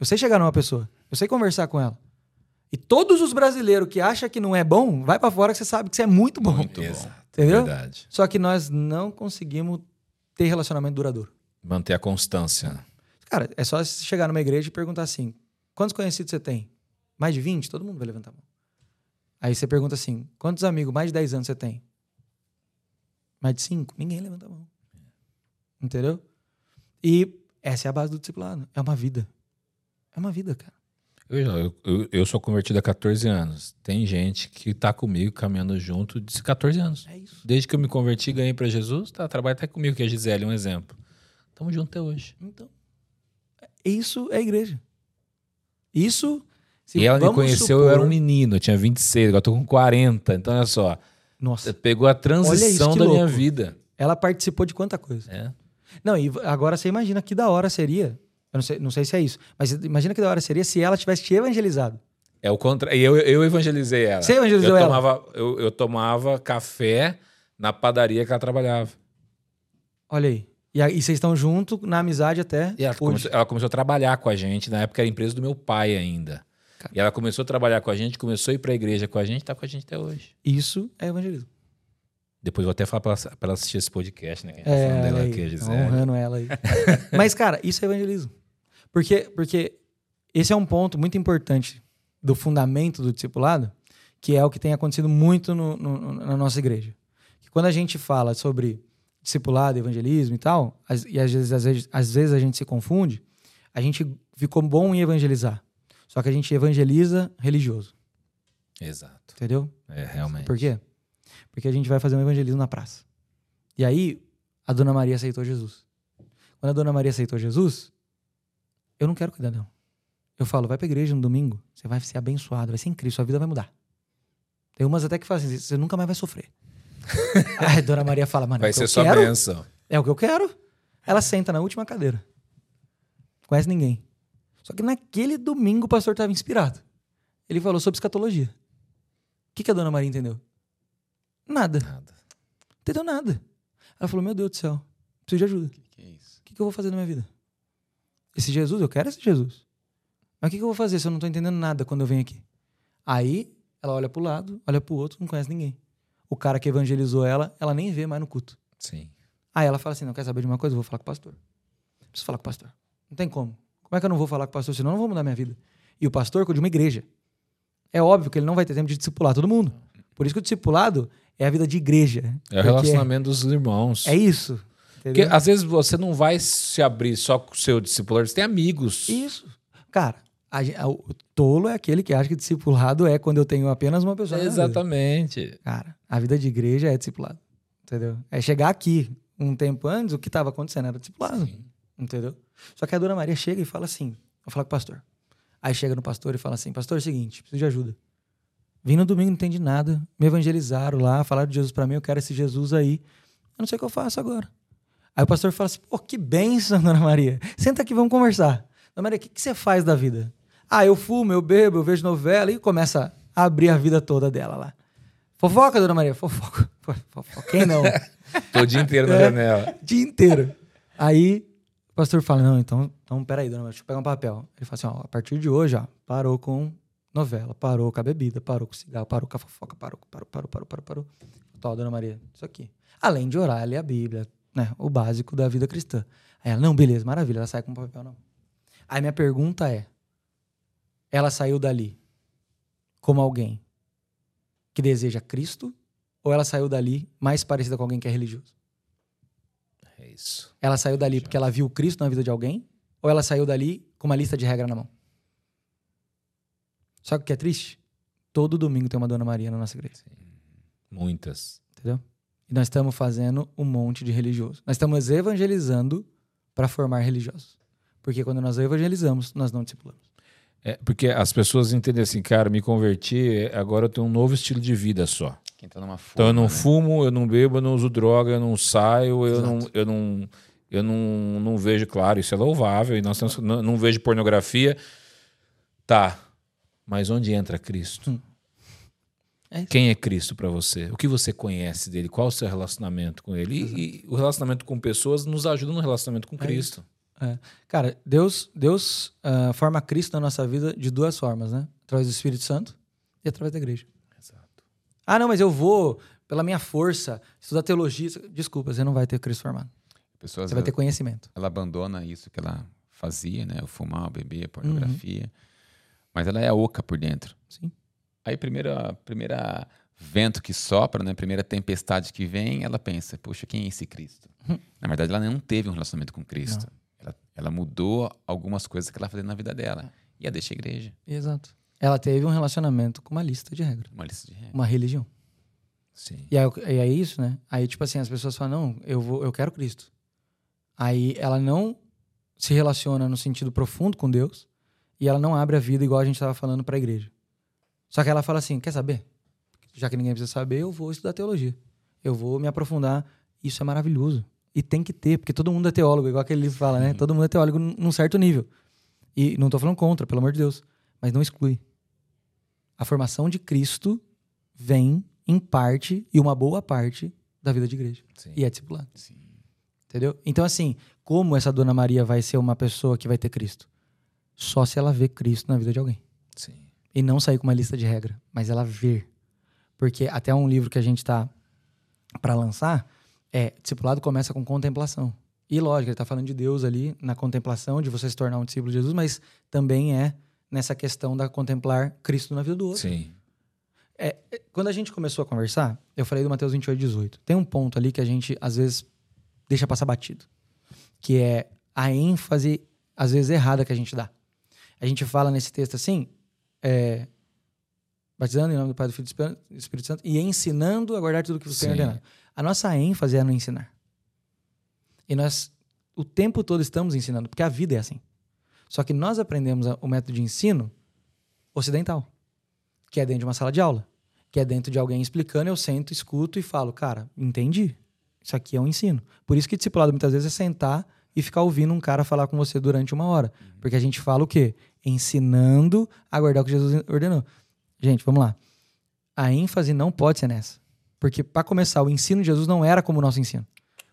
Speaker 1: Eu sei chegar numa pessoa. Eu sei conversar com ela. E todos os brasileiros que acham que não é bom, vai pra fora que você sabe que você é muito bom.
Speaker 3: Muito bom.
Speaker 1: Entendeu?
Speaker 2: Verdade.
Speaker 1: Só que nós não conseguimos ter relacionamento duradouro.
Speaker 2: Manter a constância.
Speaker 1: Cara, é só você chegar numa igreja e perguntar assim: quantos conhecidos você tem? Mais de 20? Todo mundo vai levantar a mão. Aí você pergunta assim: quantos amigos? Mais de 10 anos você tem? Mais de 5? Ninguém levanta a mão. Entendeu? E essa é a base do discipulado. É uma vida. É uma vida, cara.
Speaker 2: Eu, eu, eu- sou convertido há 14 anos. Tem gente que tá comigo caminhando junto de 14 anos.
Speaker 1: É isso.
Speaker 2: Desde que eu me converti ganhei pra Jesus, tá, trabalha até comigo, que é a Gisele, um exemplo. Tamo junto até hoje.
Speaker 1: Então, isso é igreja. Isso. se
Speaker 2: e ela me conheceu, eu
Speaker 1: supor-
Speaker 2: era um menino, eu tinha 26, agora eu tô com 40. Então, olha só,
Speaker 1: Nossa.
Speaker 2: pegou a transição
Speaker 1: que
Speaker 2: da minha
Speaker 1: louco.
Speaker 2: vida.
Speaker 1: Ela participou de quanta coisa.
Speaker 2: É.
Speaker 1: Não, e agora você imagina que da hora seria. Eu não sei, não sei se é isso, mas imagina que da hora seria se ela tivesse te evangelizado.
Speaker 2: É o contra... E eu, eu evangelizei ela.
Speaker 1: Você evangelizou
Speaker 2: eu
Speaker 1: ela?
Speaker 2: Tomava, eu, eu tomava café na padaria que ela trabalhava.
Speaker 1: Olha aí. E aí vocês estão junto na amizade até
Speaker 2: ela ela começou a trabalhar com a gente. Na época era a empresa do meu pai ainda.
Speaker 1: cara.
Speaker 2: E ela começou a trabalhar com a gente, começou a ir pra igreja com a gente, tá com a gente até hoje.
Speaker 1: Isso é evangelismo.
Speaker 2: Depois vou até falar pra ela, ela assistir esse podcast, né? Que a gente tá
Speaker 1: É,
Speaker 2: falando dela
Speaker 1: olha
Speaker 2: aqui, a
Speaker 1: aí, tá
Speaker 2: Gisele.
Speaker 1: honrando ela aí. Mas, cara, isso é evangelismo. Porque, porque esse é um ponto muito importante do fundamento do discipulado, que é o que tem acontecido muito no- no- na nossa igreja. Que quando a gente fala sobre discipulado, evangelismo e tal, as- e às vezes, às, vezes, às vezes a gente se confunde, a gente ficou bom em evangelizar. Só que a gente evangeliza religioso,
Speaker 2: Exato.
Speaker 1: entendeu?
Speaker 2: É, realmente.
Speaker 1: Por quê? Porque a gente vai fazer um evangelismo na praça. E aí, a Dona Maria aceitou Jesus. Quando a Dona Maria aceitou Jesus, eu não quero cuidar dela. Eu falo, vai pra igreja no domingo, você vai ser abençoado, vai ser incrível, sua vida vai mudar. Tem umas até que falam assim, você nunca mais vai sofrer. Aí a Dona Maria fala, mano, é
Speaker 2: Vai
Speaker 1: o que
Speaker 2: ser sua
Speaker 1: quero.
Speaker 2: bênção.
Speaker 1: É o que eu quero. Ela senta na última cadeira. Conhece ninguém. Só que naquele domingo o pastor estava inspirado. Ele falou sobre escatologia. O que, que a dona Maria entendeu? Nada.
Speaker 2: Nada.
Speaker 1: Entendeu nada. Ela falou: Meu Deus do céu, preciso de ajuda. O
Speaker 3: Que é isso?
Speaker 1: que, que eu vou fazer na minha vida? Esse Jesus, eu quero esse Jesus. Mas o que, que eu vou fazer se eu não tô entendendo nada quando eu venho aqui? Aí ela olha pro lado, olha pro outro, não conhece ninguém. O cara que evangelizou ela, ela nem vê mais no culto.
Speaker 2: Sim.
Speaker 1: Aí ela fala assim: não quer saber de uma coisa? Eu vou falar com o pastor. Preciso falar com o pastor. Não tem como. Como é que eu não vou falar com o pastor? Senão eu não vou mudar minha vida. E o pastor cuida de uma igreja. É óbvio que ele não vai ter tempo de discipular todo mundo. Por isso que o discipulado é a vida de igreja.
Speaker 2: É o relacionamento dos irmãos.
Speaker 1: É isso.
Speaker 2: Porque às vezes você não vai se abrir só com o seu discipulador, você tem amigos.
Speaker 1: Isso. Cara, a a- o tolo é aquele que acha que discipulado é quando eu tenho apenas uma pessoa.
Speaker 2: Exatamente.
Speaker 1: Cara, a vida de igreja é discipulado. Entendeu? É chegar aqui um tempo antes, o que estava acontecendo era discipulado. Entendeu? Só que a dona Maria chega e fala assim: vou falar com o pastor. Aí chega no pastor e fala assim: Pastor, é o seguinte, preciso de ajuda. Vim no domingo, não entendi nada. Me evangelizaram lá, falaram de Jesus pra mim, eu quero esse Jesus aí. Eu não sei o que eu faço agora. Aí o pastor fala assim: Pô, que bênção, dona Maria. Senta aqui, vamos conversar. Dona Maria, o que, que você faz da vida? Ah, eu fumo, eu bebo, eu vejo novela e começa a abrir a vida toda dela lá. Fofoca, dona Maria? Fofoca. Fofoca. Quem não?
Speaker 2: Tô o dia inteiro na
Speaker 1: É.
Speaker 2: janela.
Speaker 1: dia inteiro. Aí o pastor fala: Não, então, então peraí, dona Maria, deixa eu pegar um papel. Ele fala assim: Ó, a partir de hoje, ó, parou com novela, parou com a bebida, parou com o cigarro, parou com a fofoca, parou, parou, parou, parou, parou, parou. Tó, dona Maria, isso aqui. Além de orar, ler a Bíblia, né? O básico da vida cristã. Aí ela, não, beleza, maravilha, ela sai com o papel, não. Aí minha pergunta é: ela saiu dali como alguém que deseja Cristo? Ou ela saiu dali mais parecida com alguém que é religioso?
Speaker 2: É isso.
Speaker 1: Ela saiu dali porque ela viu Cristo na vida de alguém? Ou ela saiu dali com uma lista de regra na mão? Sabe o que é triste? Todo domingo tem uma Dona Maria na nossa igreja,
Speaker 2: Muitas.
Speaker 1: entendeu? E nós estamos fazendo um monte de religioso. Nós estamos evangelizando para formar religiosos. Porque quando nós evangelizamos, nós não discipulamos.
Speaker 2: É, porque as pessoas entendem assim, cara, me converti, agora eu tenho um novo estilo de vida só.
Speaker 3: Tá forma,
Speaker 2: Então eu não
Speaker 3: né?
Speaker 2: fumo, eu não bebo, eu não uso droga, eu não saio, eu não, eu não, eu não, não vejo, claro, isso é louvável, e nós temos, não, não vejo pornografia. Tá, mas onde entra Cristo?
Speaker 1: É isso.
Speaker 2: Quem é Cristo para você? O que você conhece dele? Qual o seu relacionamento com ele? E, e o relacionamento com pessoas nos ajuda no relacionamento com
Speaker 1: É
Speaker 2: Cristo.
Speaker 1: É. Cara, Deus, Deus ah, forma Cristo na nossa vida de duas formas, né? Através do Espírito Santo e através da igreja.
Speaker 2: Exato.
Speaker 1: Ah, não, mas eu vou, pela minha força, estudar teologia. Desculpa, você não vai ter Cristo formado.
Speaker 3: Pessoas,
Speaker 1: Você vai
Speaker 3: ela,
Speaker 1: ter conhecimento.
Speaker 3: ela abandona isso que ela fazia, né? O fumar, o beber, a
Speaker 1: Uhum.
Speaker 3: pornografia. Mas ela é oca por dentro.
Speaker 1: Sim.
Speaker 3: Aí, primeira, primeira vento que sopra, né? Primeira tempestade que vem, ela pensa, poxa, quem é esse Cristo?
Speaker 1: Uhum.
Speaker 3: Na verdade, ela não teve um relacionamento com Cristo. Ela, ela mudou algumas coisas que ela fazia na vida dela. E a deixa a igreja.
Speaker 1: Exato. Ela teve um relacionamento com uma lista de regras,
Speaker 3: Uma lista de regras.
Speaker 1: uma religião.
Speaker 2: Sim.
Speaker 1: E aí, e é isso, né? Aí, tipo assim, as pessoas falam, não, eu, vou, eu quero Cristo. Aí ela não se relaciona no sentido profundo com Deus e ela não abre a vida igual a gente estava falando para a igreja. Só que ela fala assim, quer saber? Já que ninguém precisa saber, eu vou estudar teologia. Eu vou me aprofundar. Isso é maravilhoso. E tem que ter, porque todo mundo é teólogo, igual aquele livro fala, né? Todo mundo é teólogo num certo nível. E não tô falando contra, pelo amor de Deus. Mas não exclui. A formação de Cristo vem em parte, e uma boa parte, da vida de igreja.
Speaker 2: Sim.
Speaker 1: E é discipulado.
Speaker 3: Sim.
Speaker 1: Entendeu? Então, assim, como essa Dona Maria vai ser uma pessoa que vai ter Cristo? Só se ela vê Cristo na vida de alguém.
Speaker 2: Sim.
Speaker 1: E não sair com uma lista de regra, mas ela ver. Porque até um livro que a gente está para lançar é discipulado começa com contemplação. E lógico, ele está falando de Deus ali na contemplação, de você se tornar um discípulo de Jesus, mas também é nessa questão da contemplar Cristo na vida do outro.
Speaker 2: Sim.
Speaker 1: É, é, quando a gente começou a conversar, eu falei do Mateus 28, 18. Tem um ponto ali que a gente, às vezes, deixa passar batido. Que é a ênfase, às vezes, errada que a gente dá. A gente fala nesse texto assim, é, batizando em nome do Pai, do Filho e do Espírito Santo e ensinando a guardar tudo o que você tem
Speaker 2: Sim.
Speaker 1: ordenado. A nossa ênfase é no ensinar. E nós, o tempo todo, estamos ensinando, porque a vida é assim. Só que nós aprendemos o método de ensino ocidental, que é dentro de uma sala de aula, que é dentro de alguém explicando, eu sento, escuto e falo, cara, entendi. Isso aqui é um ensino. Por isso que discipulado muitas vezes é sentar e ficar ouvindo um cara falar com você durante uma hora. Porque a gente fala o quê? Ensinando a guardar o que Jesus ordenou. Gente, vamos lá. A ênfase não pode ser nessa. Porque, para começar, o ensino de Jesus não era como o nosso ensino.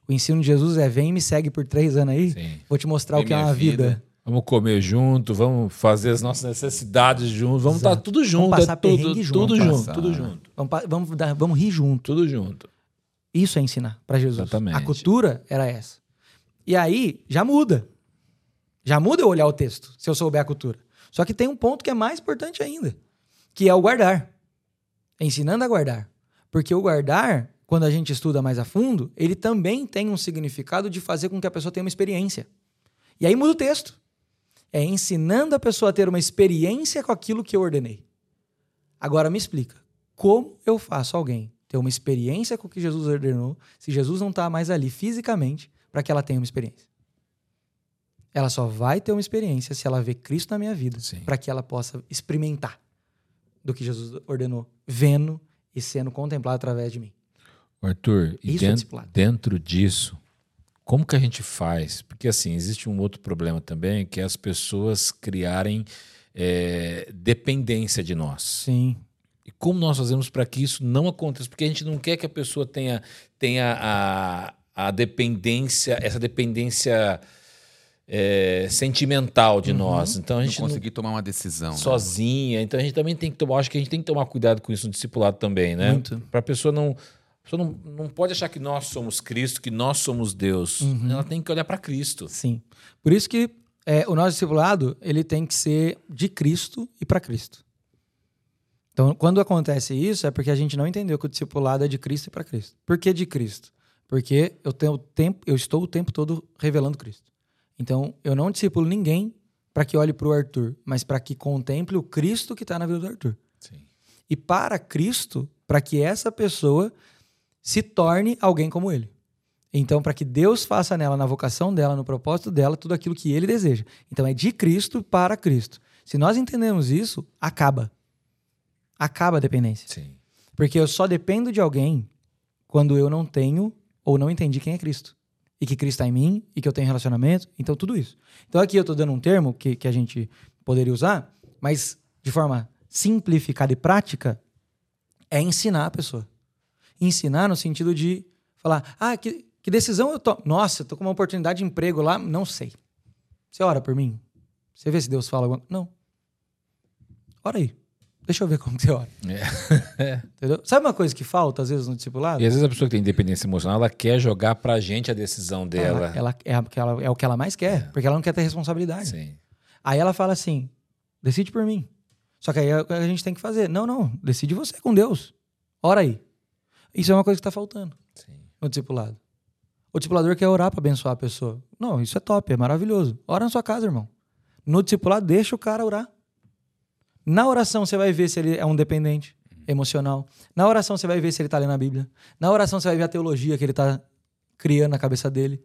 Speaker 1: O ensino de Jesus é: vem e me segue por três anos aí,
Speaker 2: Sim.
Speaker 1: vou te mostrar
Speaker 3: Vem
Speaker 1: o que é uma vida.
Speaker 3: vida.
Speaker 2: Vamos comer junto, vamos fazer as nossas necessidades juntos, vamos estar
Speaker 1: Exato.
Speaker 2: tudo junto,
Speaker 1: passar
Speaker 2: é tudo,
Speaker 1: junto.
Speaker 2: tudo
Speaker 3: Vamos
Speaker 2: junto,
Speaker 3: passar.
Speaker 2: tudo junto,
Speaker 1: Vamos, vamos, dar- vamos rir junto.
Speaker 2: tudo junto.
Speaker 1: Isso é ensinar para Jesus.
Speaker 2: Exatamente.
Speaker 1: A cultura era essa. E aí, já muda. Já muda eu olhar o texto, se eu souber a cultura. Só que tem um ponto que é mais importante ainda, que é o guardar. Ensinando a guardar. Porque o guardar, quando a gente estuda mais a fundo, ele também tem um significado de fazer com que a pessoa tenha uma experiência. E aí muda o texto. É ensinando a pessoa a ter uma experiência com aquilo que eu ordenei. Agora me explica, como eu faço alguém ter uma experiência com o que Jesus ordenou se Jesus não está mais ali fisicamente para que ela tenha uma experiência? Ela só vai ter uma experiência se ela ver Cristo na minha vida, para que ela possa experimentar do que Jesus ordenou, vendo e sendo contemplado através de mim.
Speaker 2: Arthur, e
Speaker 1: Isso é
Speaker 2: dentro,
Speaker 1: discipulado.
Speaker 2: dentro disso, como que a gente faz? Porque assim, existe um outro problema também, que é as pessoas criarem é, dependência de nós.
Speaker 1: Sim.
Speaker 2: E como nós fazemos para que isso não aconteça? Porque a gente não quer que a pessoa tenha, tenha a, a dependência, essa dependência é, sentimental de nós. Então a
Speaker 3: Não
Speaker 2: gente não,
Speaker 3: consegui tomar uma decisão. né?
Speaker 2: sozinha. Então a gente também tem que tomar, acho que a gente tem que tomar cuidado com isso no discipulado também, né? Para a pessoa não, a pessoa não, não pode achar que nós somos Cristo, que nós somos Deus.
Speaker 1: Uhum.
Speaker 2: Ela tem que olhar para Cristo.
Speaker 1: Sim. Por isso que é, o nosso discipulado ele tem que ser de Cristo e para Cristo. Então, quando acontece isso, é porque a gente não entendeu que o discipulado é de Cristo e para Cristo. Por que de Cristo? Porque eu tenho tempo, eu estou o tempo todo revelando Cristo. Então, eu não discipulo ninguém para que olhe para o Arthur, mas para que contemple o Cristo que está na vida do Arthur.
Speaker 2: Sim.
Speaker 1: E para Cristo, para que essa pessoa se torne alguém como ele. Então, para que Deus faça nela, na vocação dela, no propósito dela, tudo aquilo que ele deseja. Então, é de Cristo para Cristo. Se nós entendemos isso, acaba. Acaba a dependência.
Speaker 2: Sim.
Speaker 1: Porque eu só dependo de alguém quando eu não tenho ou não entendi quem é Cristo. E que Cristo está em mim e que eu tenho relacionamento. Então, tudo isso. Então, aqui eu estou dando um termo que, que a gente poderia usar, mas de forma simplificada e prática, é ensinar a pessoa. Ensinar no sentido de falar: ah, que, que decisão eu tomo? Nossa, tô com uma oportunidade de emprego lá, não sei. Você ora por mim? Você vê se Deus fala alguma Não. Ora aí. Deixa eu ver como que você ora. Entendeu? Sabe uma coisa que falta, às vezes, no discipulado?
Speaker 2: E às vezes a pessoa que tem dependência emocional, ela quer jogar pra gente a decisão dela.
Speaker 1: Ela, ela é, ela- é o que ela mais quer, porque ela não quer ter responsabilidade.
Speaker 2: Sim.
Speaker 1: Aí ela fala assim: decide por mim. Só que aí a, a gente tem que fazer. Não, não, decide você com Deus. Ora aí. Isso é uma coisa que está faltando
Speaker 2: Sim.
Speaker 1: no discipulado. O discipulador quer orar para abençoar a pessoa. Não, isso é top, é maravilhoso. Ora na sua casa, irmão. No discipulado, deixa o cara orar. Na oração, você vai ver se ele é um dependente emocional. Na oração, você vai ver se ele está lendo a Bíblia. Na oração, você vai ver a teologia que ele está criando na cabeça dele.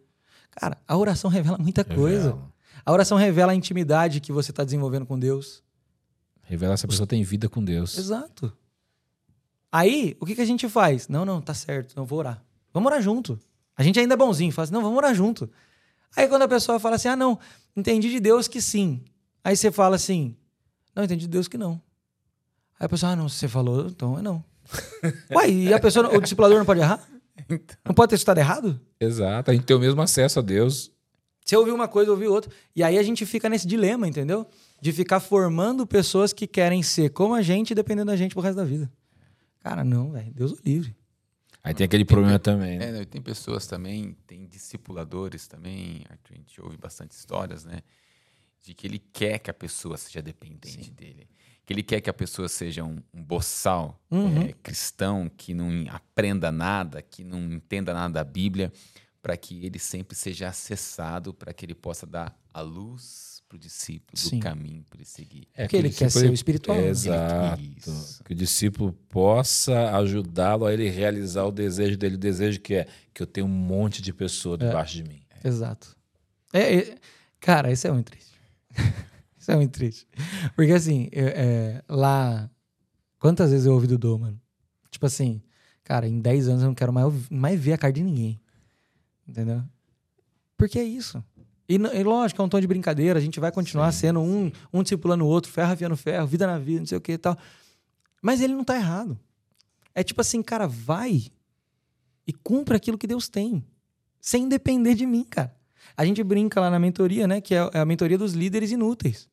Speaker 1: Cara, a oração revela muita coisa.
Speaker 2: Revela.
Speaker 1: A oração revela a intimidade que você está desenvolvendo com Deus.
Speaker 2: Revela se a pessoa tem vida com Deus.
Speaker 1: Exato. Aí, o que, que a gente faz? Não, não, tá certo, não vou orar. Vamos orar junto. A gente ainda é bonzinho, fala assim, não, vamos orar junto. Aí quando a pessoa fala assim, ah, não, entendi de Deus que sim. Aí você fala assim, não, entendi de Deus que não. Aí a pessoa, ah, não, se você falou, então é não. Uai, e a pessoa, o discipulador não pode errar? Não pode ter estado errado?
Speaker 2: Exato. A gente tem o mesmo acesso a Deus.
Speaker 1: Você ouviu uma coisa, ouviu outra. E aí a gente fica nesse dilema, entendeu? de ficar formando pessoas que querem ser como a gente e dependendo da gente pro resto da vida. Cara, não, velho. Deus o livre.
Speaker 2: Aí tem aquele problema também, né?
Speaker 3: É, né, tem pessoas também, tem discipuladores também, a gente ouve bastante histórias, né? De que ele quer que a pessoa seja dependente dele. Que ele quer que a pessoa seja um, um boçal
Speaker 1: Uhum.
Speaker 3: é, cristão, que não aprenda nada, que não entenda nada da Bíblia, para que ele sempre seja acessado, para que ele possa dar a luz para o discípulo,
Speaker 1: Sim.
Speaker 3: do caminho para ele seguir.
Speaker 2: É,
Speaker 1: Porque ele quer ser o espiritual, né?
Speaker 2: Exato. Que o discípulo possa ajudá-lo a ele realizar o desejo dele. O desejo que é que eu tenho um monte de pessoa debaixo de mim.
Speaker 1: Exato. É, é- cara, isso é muito triste. isso é muito triste. Porque assim, é- é, lá. Quantas vezes eu ouvi do Dô, mano? Tipo assim, cara, em 10 anos eu não quero mais, mais ver a cara de ninguém. Entendeu? Porque é isso. E, e lógico, é um tom de brincadeira, a gente vai continuar sendo um, um discipulando o outro, ferro afiando ferro, vida na vida, não sei o que e tal. Mas ele não tá errado. É tipo assim, cara, vai e cumpra aquilo que Deus tem. Sem depender de mim, cara. A gente brinca lá na mentoria, né? Que é a mentoria dos líderes inúteis.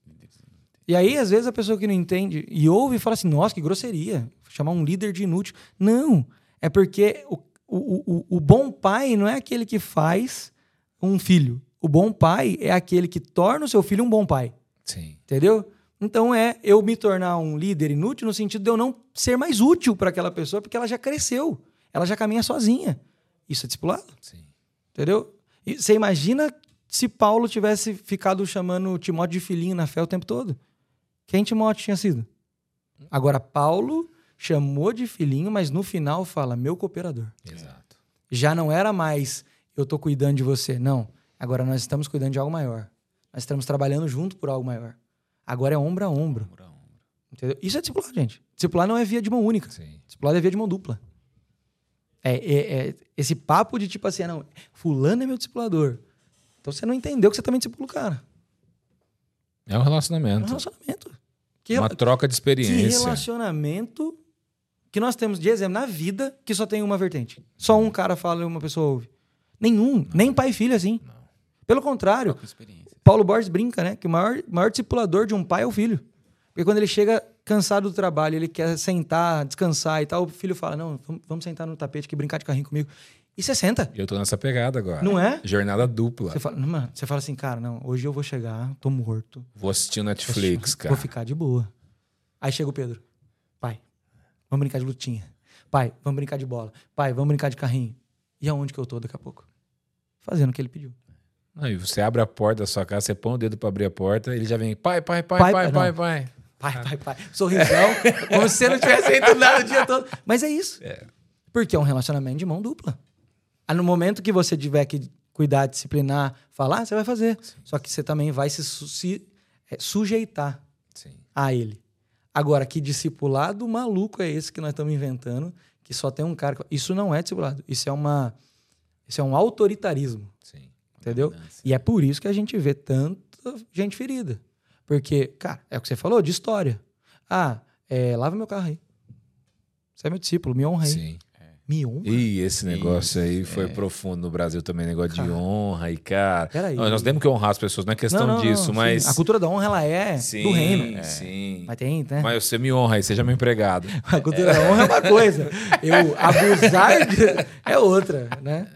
Speaker 1: E aí, às vezes, a pessoa que não entende e ouve e fala assim: nossa, que grosseria. Chamar um líder de inútil. Não. É porque o, o, o, o bom pai não é aquele que faz um filho. O bom pai é aquele que torna o seu filho um bom pai.
Speaker 2: Sim.
Speaker 1: Entendeu? Então é eu me tornar um líder inútil no sentido de eu não ser mais útil para aquela pessoa, porque ela já cresceu. Ela já caminha sozinha. Isso é discipulado.
Speaker 2: Sim.
Speaker 1: Entendeu? E você imagina se Paulo tivesse ficado chamando Timóteo de filhinho na fé o tempo todo? Quem Timóteo tinha sido? Agora, Paulo chamou de filhinho, mas no final fala, meu cooperador.
Speaker 2: Exato.
Speaker 1: Já não era mais, eu tô cuidando de você. Não. Agora nós estamos cuidando de algo maior. Nós estamos trabalhando junto por algo maior. Agora é ombro a ombro.
Speaker 3: Ombro a ombro.
Speaker 1: Entendeu? Isso é discipular, gente. Discipular não é via de mão única.
Speaker 2: Sim.
Speaker 1: Discipulado é via de mão dupla. É, é- é esse papo de tipo assim, ah, não, fulano é meu discipulador. Então você não entendeu que você também discipula o cara.
Speaker 2: É um
Speaker 1: É um
Speaker 2: relacionamento.
Speaker 1: relacionamento. Que,
Speaker 2: Uma
Speaker 1: rela-
Speaker 2: troca de
Speaker 1: que
Speaker 2: experiência.
Speaker 1: relacionamento que nós temos de exemplo na vida que só tem uma vertente. Só um cara fala e uma pessoa ouve. Nenhum. Nem pai e filho assim. Pelo contrário. Paulo Borges brinca, né? Que o maior, maior discipulador de um pai é o filho. Porque quando ele chega cansado do trabalho, ele quer sentar, descansar e tal, o filho fala: Não, vamos, sentar no tapete aqui, brincar de carrinho comigo. E você senta.
Speaker 2: E eu tô nessa pegada agora.
Speaker 1: Não é?
Speaker 2: Jornada dupla.
Speaker 1: Você fala, mano, você fala assim, cara, não, hoje eu vou chegar, tô morto.
Speaker 2: Vou assistir o Netflix, cara.
Speaker 1: Vou ficar de boa. Aí chega o Pedro. Pai, vamos brincar de lutinha. Pai, vamos brincar de bola. Pai, vamos brincar de carrinho. E aonde que eu tô daqui a pouco? Fazendo o que ele pediu.
Speaker 2: Não, e você abre a porta da sua casa, você põe o dedo pra abrir a porta, ele já vem, pai, pai, pai,
Speaker 1: Pai,
Speaker 2: pai,
Speaker 1: pai,
Speaker 2: pai, pai.
Speaker 1: Pai, pai, pai. Sorrisão. como se você não tivesse feito nada o dia todo. Mas é isso. Porque é um relacionamento de mão dupla. Aí no momento que você tiver que cuidar, disciplinar, falar, você vai fazer. Só que você também vai se, su- se, é, sujeitar
Speaker 2: Sim.
Speaker 1: a ele. Agora, que discipulado maluco é esse que nós estamos inventando, que só tem um cara. que- Isso não é discipulado. Isso é uma. Isso é um autoritarismo.
Speaker 2: Sim.
Speaker 1: Entendeu? E é por isso que a gente vê tanta gente ferida. Porque, cara, é o que você falou de história. Ah, é, lava meu carro aí. Você é meu discípulo, me honra aí.
Speaker 2: Sim.
Speaker 1: Me honra?
Speaker 2: E esse negócio aí foi
Speaker 3: é.
Speaker 2: profundo no Brasil também, negócio
Speaker 1: Cara.
Speaker 2: de honra e, cara.
Speaker 1: Peraí.
Speaker 2: Nós nós temos que honrar as pessoas, não é questão
Speaker 1: Não, não,
Speaker 2: disso,
Speaker 1: não,
Speaker 2: mas.
Speaker 1: sim. A cultura da honra, ela é
Speaker 2: Sim,
Speaker 1: do reino.
Speaker 2: Sim.
Speaker 1: Mas tem, né?
Speaker 2: Mas você me honra aí, seja meu empregado.
Speaker 1: A cultura da honra é uma coisa. Eu abusar de- é outra, né?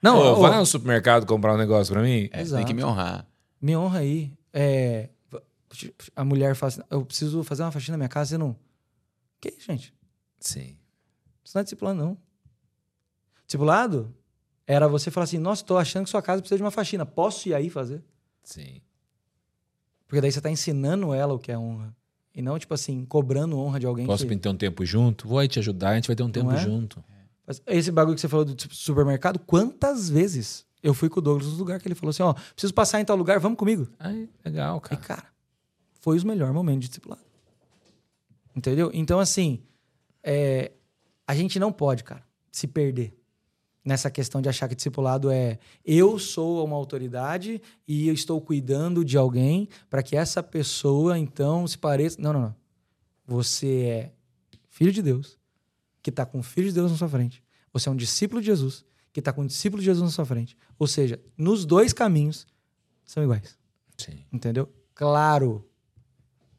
Speaker 1: Não,
Speaker 2: Ô,
Speaker 1: ô,
Speaker 2: vai lá no supermercado comprar um negócio pra mim?
Speaker 3: É, tem
Speaker 1: Exato.
Speaker 3: que me honrar.
Speaker 1: me honra aí. É, a mulher fala assim, eu preciso fazer uma faxina na minha casa, você não... Que isso, gente?
Speaker 2: Sim.
Speaker 1: Isso não é discipulado, não. Discipulado era você falar assim, nossa, tô achando que sua casa precisa de uma faxina. Posso ir aí fazer?
Speaker 2: Sim.
Speaker 1: Porque daí você tá ensinando ela o que é honra. E não, tipo assim, cobrando honra de alguém
Speaker 2: Posso
Speaker 1: que...
Speaker 2: ter um tempo junto? Vou aí te ajudar, a gente vai ter um tempo
Speaker 1: é?
Speaker 2: junto.
Speaker 1: Esse bagulho que você falou do su- supermercado, quantas vezes eu fui com o Douglas no lugar que ele falou assim, ó, preciso passar em tal lugar, vamos comigo.
Speaker 2: Aí, legal,
Speaker 1: E,
Speaker 2: cara.
Speaker 1: Foi os melhores momentos de discipulado. Entendeu? Então, assim, é, a gente não pode, cara, se perder nessa questão de achar que discipulado é eu sou uma autoridade e eu estou cuidando de alguém para que essa pessoa, então, se pareça. Não, não, não. Você é filho de Deus, que está com o filho de Deus na sua frente. Você é um discípulo de Jesus, que está com o discípulo de Jesus na sua frente. Ou seja, nos dois caminhos são iguais.
Speaker 2: Sim.
Speaker 1: Entendeu? Claro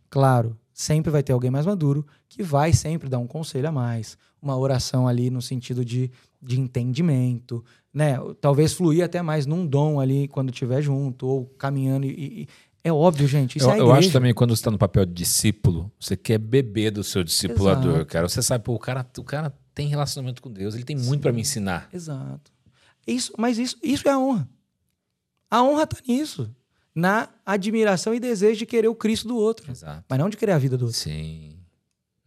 Speaker 1: Claro, sempre vai ter alguém mais maduro que vai sempre dar um conselho a mais, uma oração ali no sentido de, de entendimento, né? Talvez fluir até mais num dom ali quando estiver junto, ou caminhando. E, e- é óbvio, gente. Isso
Speaker 2: Eu,
Speaker 1: é
Speaker 2: eu acho também quando você está no papel de discípulo, você quer beber do seu discipulador,
Speaker 1: Exato.
Speaker 2: cara. Você sabe, pô, o cara, o cara tem relacionamento com Deus, ele tem muito para me ensinar.
Speaker 1: Exato. Isso, mas isso, isso é a honra. A honra tá nisso. Na admiração e desejo de querer o Cristo do outro.
Speaker 2: Exato.
Speaker 1: Mas não de querer a vida do outro.
Speaker 2: Sim.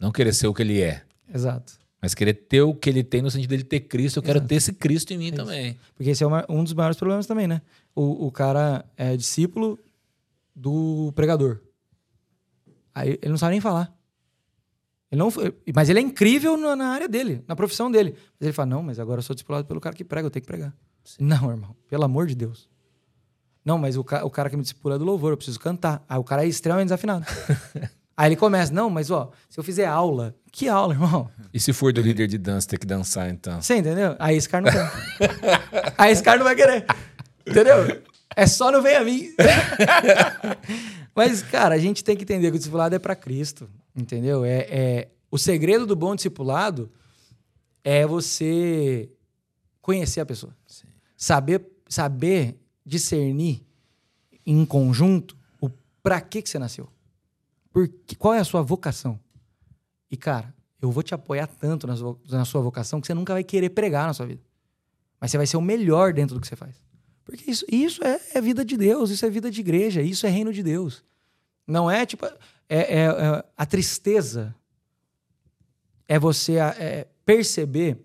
Speaker 2: Não querer ser o que ele é,
Speaker 1: Exato.
Speaker 2: mas querer ter o que ele tem no sentido dele ter Cristo. Eu quero
Speaker 1: Exato.
Speaker 2: ter esse Cristo em mim
Speaker 1: Isso.
Speaker 2: também.
Speaker 1: Porque esse é uma- um dos maiores problemas também, né? O, o cara é discípulo do pregador. Aí ele não sabe nem falar. Ele não, mas ele é incrível na, na área dele, na profissão dele. Mas ele fala: não, mas agora eu sou discipulado pelo cara que prega, eu tenho que pregar. Não, irmão, pelo amor de Deus. Não, mas o, ca- o cara que me discipula é do louvor, eu preciso cantar. Aí o cara é extremamente desafinado. Aí ele começa: não, mas ó, se eu fizer aula, que aula, irmão?
Speaker 2: E se for do líder de dança, ter que dançar, então?
Speaker 1: Você entendeu? Aí esse cara não quer. Aí esse cara não vai querer. Entendeu? É só não vem a mim. Mas, cara, a gente tem que entender que o discipulado é para Cristo. Entendeu? É, é- O segredo do bom discipulado é você conhecer a pessoa. Saber, saber discernir em conjunto o para que, que você nasceu. Qual é a sua vocação? E, cara, eu vou te apoiar tanto na sua, na sua vocação que você nunca vai querer pregar na sua vida. Mas você vai ser o melhor dentro do que você faz. Porque isso, isso é, é vida de Deus, isso é vida de igreja, isso é reino de Deus. Não é tipo. É, é- é- a tristeza é você é, perceber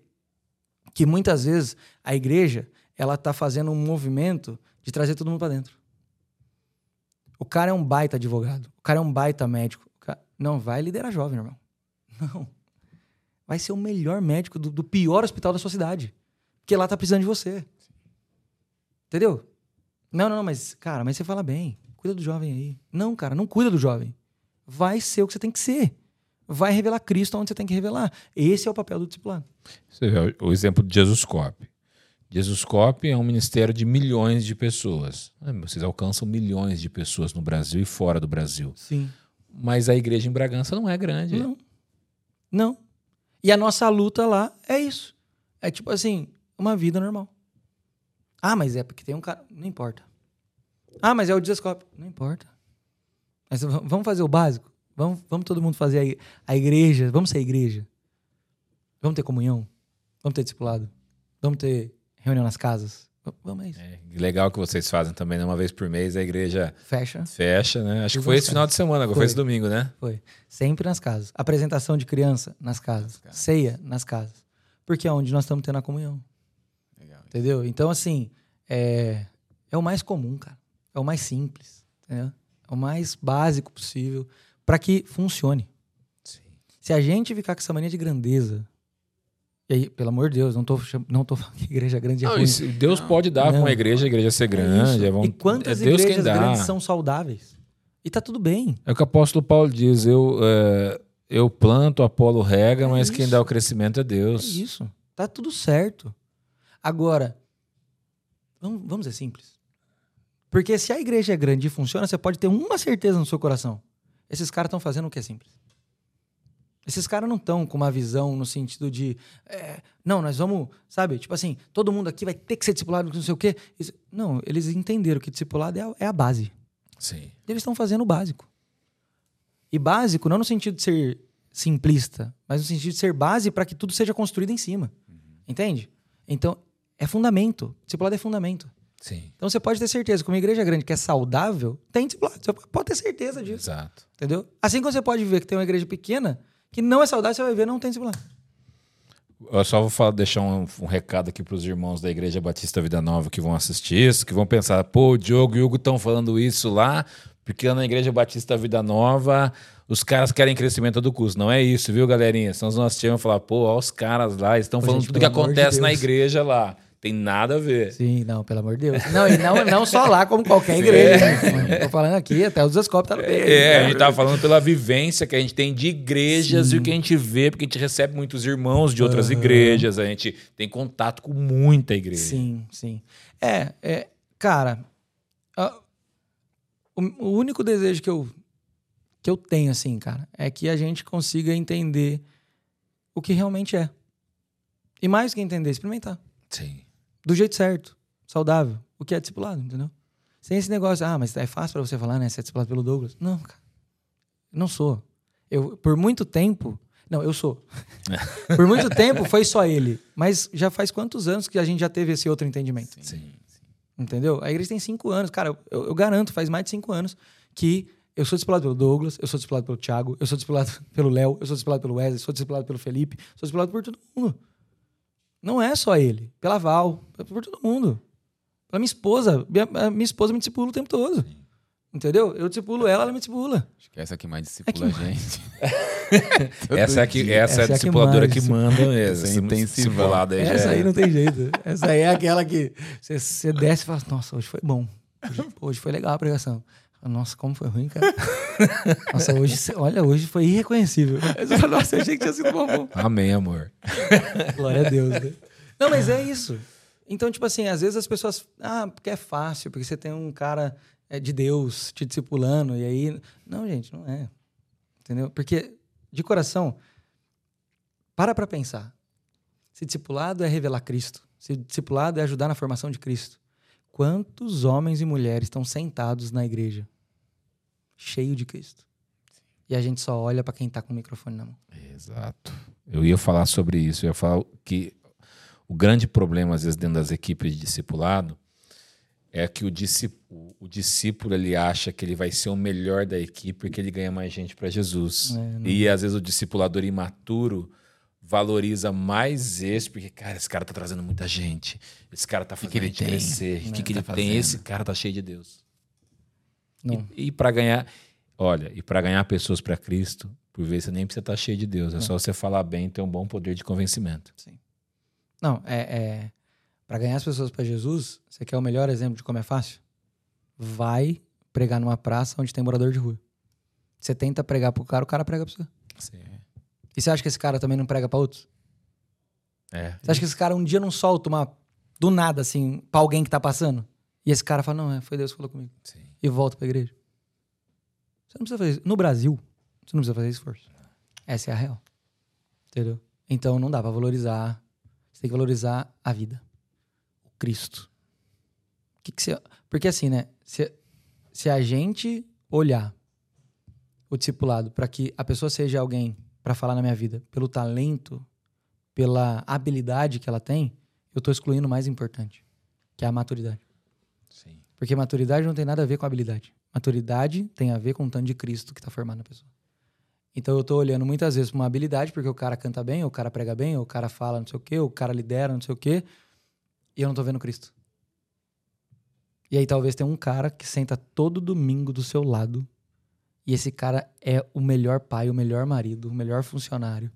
Speaker 1: que muitas vezes a igreja ela tá fazendo um movimento de trazer todo mundo para dentro. O cara é um baita advogado, o cara é um baita médico. Cara- Não vai liderar jovem, irmão. Não. Vai ser o melhor médico do, do pior hospital da sua cidade. Porque lá tá precisando de você. Entendeu? Não, não, mas, cara, mas você fala bem. Cuida do jovem aí. Não, cara, não cuida do jovem. Vai ser o que você tem que ser. Vai revelar Cristo onde você tem que revelar. Esse é o papel do discipulado.
Speaker 2: Você vê o o exemplo de Jesus Cop. Jesus Cop é um ministério de milhões de pessoas. Ah, Vocês alcançam milhões de pessoas no Brasil e fora do Brasil.
Speaker 1: Sim.
Speaker 2: Mas a igreja em Bragança não é grande.
Speaker 1: Não. Não. E a nossa luta lá é isso. É tipo assim, uma vida normal. Ah, mas é porque tem um cara. Não importa. Ah, mas é o desescope. Não importa. Mas vamos fazer o básico? Vamos, vamos todo mundo fazer a igreja? Vamos ser a igreja? Vamos ter comunhão? Vamos ter discipulado? Vamos ter reunião nas casas? Vamos, isso.
Speaker 2: É, legal que vocês fazem também, né? Uma vez por mês a igreja
Speaker 1: Fecha.
Speaker 2: fecha, né? Acho que foi esse final de semana, agora foi
Speaker 1: Foi.
Speaker 2: esse domingo, né?
Speaker 1: Foi. Sempre nas casas. Apresentação de criança nas casas.
Speaker 3: casas.
Speaker 1: Ceia nas casas. Porque é onde nós estamos tendo a comunhão.
Speaker 3: Legal.
Speaker 1: Entendeu? Então, assim, é, é o mais comum, cara. É o mais simples. Entendeu? É o mais básico possível para que funcione.
Speaker 2: Sim.
Speaker 1: Se a gente ficar com essa mania de grandeza. E aí, pelo amor de Deus, não tô, cham- não tô falando que igreja grande é
Speaker 2: Não,
Speaker 1: ruim.
Speaker 2: isso- Deus
Speaker 3: Não.
Speaker 2: pode dar
Speaker 1: Não.
Speaker 2: com a igreja, a igreja ser
Speaker 1: É
Speaker 2: grande.
Speaker 1: isso.
Speaker 2: É, bom-
Speaker 1: E quantas
Speaker 2: é Deus
Speaker 1: igrejas
Speaker 2: quem dá.
Speaker 1: grandes são saudáveis? E tá tudo bem.
Speaker 2: É o que o apóstolo Paulo diz: eu, é, eu planto, Apolo rega,
Speaker 1: É
Speaker 2: mas quem
Speaker 1: isso.
Speaker 2: dá o crescimento é
Speaker 1: É
Speaker 2: Deus.
Speaker 1: isso. Tá tudo certo. Agora, vamos, vamos ser simples. Porque se a igreja é grande e funciona, você pode ter uma certeza no seu coração. Esses caras estão fazendo o que é simples. Esses caras não estão com uma visão no sentido de. é, não, nós vamos. Sabe? Tipo assim, todo mundo aqui vai ter que ser discipulado, não sei o quê. Não, eles entenderam que discipulado é a, é a base.
Speaker 2: Sim.
Speaker 1: Eles estão fazendo o básico. E básico não no sentido de ser simplista, mas no sentido de ser base para que tudo seja construído em cima. Entende? Então, é fundamento. Discipulado é fundamento.
Speaker 2: Sim.
Speaker 1: Então você pode ter certeza que uma igreja grande que é saudável tem discipulado. Você pode ter certeza disso.
Speaker 2: Exato.
Speaker 1: Entendeu? Assim como você pode ver que tem uma igreja pequena que não é saudável, você vai ver não tem discipulado.
Speaker 2: Eu só vou falar, deixar um, um recado aqui para os irmãos da Igreja Batista Vida Nova que vão assistir isso, que vão pensar, pô, o Diogo e o Hugo estão falando isso lá, porque na Igreja Batista Vida Nova os caras querem crescimento a todo custo. Não é isso, viu, galerinha? Senão os nossos times vão falar, pô, ó, os caras lá estão falando
Speaker 1: gente,
Speaker 2: tudo que
Speaker 1: amor de
Speaker 2: acontece na igreja lá. Tem nada a ver.
Speaker 1: Sim, não, pelo amor de Deus. Não, e não, não só lá, como qualquer igreja. né? Tô falando aqui, até os escopos tá no peito.
Speaker 2: É, a gente tava falando pela vivência que a gente tem de igrejas e o que a gente vê, porque a gente recebe muitos irmãos de outras igrejas, a gente tem contato com muita igreja.
Speaker 1: Sim, sim. É, é cara, a- o, o único desejo que eu, que eu tenho, assim, cara, é que a gente consiga entender o que realmente é. E mais que entender, experimentar.
Speaker 2: Sim.
Speaker 1: Do jeito certo, saudável. O que é discipulado, entendeu? Sem esse negócio, ah, mas é fácil pra você falar, né? Você é discipulado pelo Douglas. Não, cara. Não sou. Eu, por muito tempo. Não, eu sou. por muito tempo foi só ele. Mas já faz quantos anos que a gente já teve esse outro entendimento?
Speaker 2: Sim.
Speaker 1: Entendeu? A igreja tem cinco anos. Cara, eu, eu garanto, faz mais de cinco anos que eu sou discipulado pelo Douglas, eu sou discipulado pelo Thiago, eu sou discipulado pelo Léo, eu sou discipulado pelo Wesley, sou discipulado pelo Felipe, sou discipulado por todo mundo. Não é só ele. Pela Val, é por todo mundo. Pela minha esposa. Minha, a minha esposa me discipula o tempo todo. Entendeu? Eu discipulo ela, ela me discipula.
Speaker 3: Acho que essa aqui mais discipula
Speaker 1: É que
Speaker 3: a gente.
Speaker 2: Essa é, a que,
Speaker 3: dia.
Speaker 2: essa é a
Speaker 1: Essa é a que
Speaker 2: discipuladora
Speaker 1: manda,
Speaker 2: que
Speaker 1: sim.
Speaker 2: manda mesmo.
Speaker 3: Essa é
Speaker 2: discipulado aí
Speaker 1: Essa
Speaker 2: é-
Speaker 1: aí não tem jeito. Essa aí é aquela que você, você desce e fala, nossa, hoje foi bom. Hoje, hoje foi legal a pregação. Nossa, como foi ruim, cara. Nossa, hoje, olha, hoje foi irreconhecível. Nossa, eu achei que tinha sido bom. bom.
Speaker 2: Amém, amor.
Speaker 1: Glória a Deus. Né? Não, mas é isso. Então, tipo assim, às vezes as pessoas. Ah, porque é fácil, porque você tem um cara é, de Deus te discipulando, e aí. Não, gente, não é. Entendeu? Porque, de coração, para pra pensar. Se discipulado é revelar Cristo, se discipulado é ajudar na formação de Cristo, quantos homens e mulheres estão sentados na igreja, cheio de Cristo? E a gente só olha para quem tá com o microfone na mão.
Speaker 2: Exato. Eu ia falar sobre isso. Eu ia falar que o grande problema, às vezes, dentro das equipes de discipulado é que o, disci- o- discípulo ele acha que ele vai ser o melhor da equipe porque ele ganha mais gente para Jesus.
Speaker 1: É,
Speaker 2: e às vezes o discipulador imaturo valoriza mais esse, porque, cara, esse cara tá trazendo muita gente. Esse cara tá fazendo
Speaker 3: que ele
Speaker 2: a gente
Speaker 3: tem?
Speaker 2: crescer. O que, que
Speaker 3: tá
Speaker 2: ele tem?
Speaker 3: fazendo?
Speaker 2: Esse cara tá cheio de Deus.
Speaker 1: Não.
Speaker 2: E, e para ganhar, olha, e para ganhar pessoas para Cristo, por vezes você nem precisa estar cheio de Deus, é só você falar bem e ter um bom poder de convencimento.
Speaker 1: Não, é, é para ganhar as pessoas para Jesus, você quer o melhor exemplo de como é fácil? Vai pregar numa praça onde tem morador de rua. Você tenta pregar pro cara, o cara prega pra você. E você acha que esse cara também não prega pra outros?
Speaker 2: É.
Speaker 1: Você acha que esse cara um dia não solta uma do nada assim pra alguém que tá passando? E esse cara fala: "Não, é, foi Deus que falou comigo".
Speaker 2: Sim.
Speaker 1: E volta pra igreja. Você não precisa fazer isso. No Brasil, você não precisa fazer esforço. Essa é a real. Entendeu? Então não dá pra valorizar. Você tem que valorizar a vida. O Cristo. O que que você... Porque assim, né? Se, se a gente olhar o discipulado para que a pessoa seja alguém para falar na minha vida pelo talento, pela habilidade que ela tem, eu tô excluindo o mais importante, que é a maturidade.
Speaker 2: Sim.
Speaker 1: Porque maturidade não tem nada a ver com habilidade. Maturidade tem a ver com o tanto de Cristo que está formado na pessoa. Então eu tô olhando muitas vezes pra uma habilidade, porque o cara canta bem, ou o cara prega bem, ou o cara fala não sei o quê, ou o cara lidera não sei o quê, e eu não tô vendo Cristo. E aí talvez tenha um cara que senta todo domingo do seu lado, e esse cara é o melhor pai, o melhor marido, o melhor funcionário.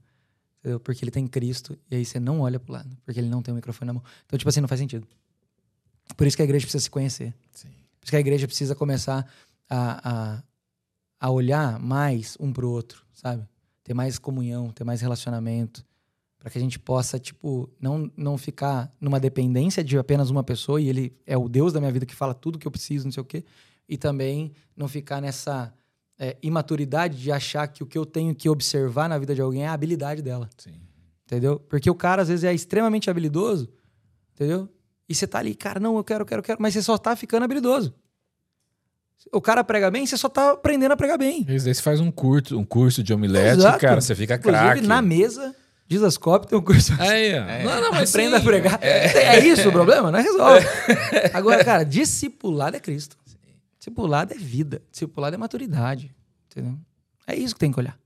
Speaker 1: Entendeu? Porque ele tem Cristo, e aí você não olha pro lado, porque ele não tem o microfone na mão. Então, tipo assim, não faz sentido. Por isso que a igreja precisa se conhecer.
Speaker 2: Sim.
Speaker 1: Por isso que a igreja precisa começar a, a, a olhar mais um pro outro, sabe? Ter mais comunhão, ter mais relacionamento. para que a gente possa, tipo, não, não ficar numa dependência de apenas uma pessoa e ele é o Deus da minha vida que fala tudo que eu preciso, não sei o quê. E também não ficar nessa é, imaturidade de achar que o que eu tenho que observar na vida de alguém é a habilidade dela.
Speaker 2: Sim.
Speaker 1: Entendeu? Porque o cara, às vezes, é extremamente habilidoso, entendeu? E você tá ali, cara, não, eu quero, eu quero, eu quero, mas você só tá ficando habilidoso. O cara prega bem, você só tá aprendendo a pregar bem.
Speaker 2: Às vezes você faz um curso, um curso de omelete,
Speaker 1: Exato.
Speaker 2: cara, você fica craque.
Speaker 1: na mesa, Dizascope tem um curso.
Speaker 2: Aí, ó. Não, não, mas
Speaker 1: Aprenda
Speaker 2: sim.
Speaker 1: a pregar. É. isso o problema? Não resolve. Agora, cara, discipulado é Cristo. Discipulado é vida. Discipulado é maturidade. Entendeu? É isso que tem que olhar.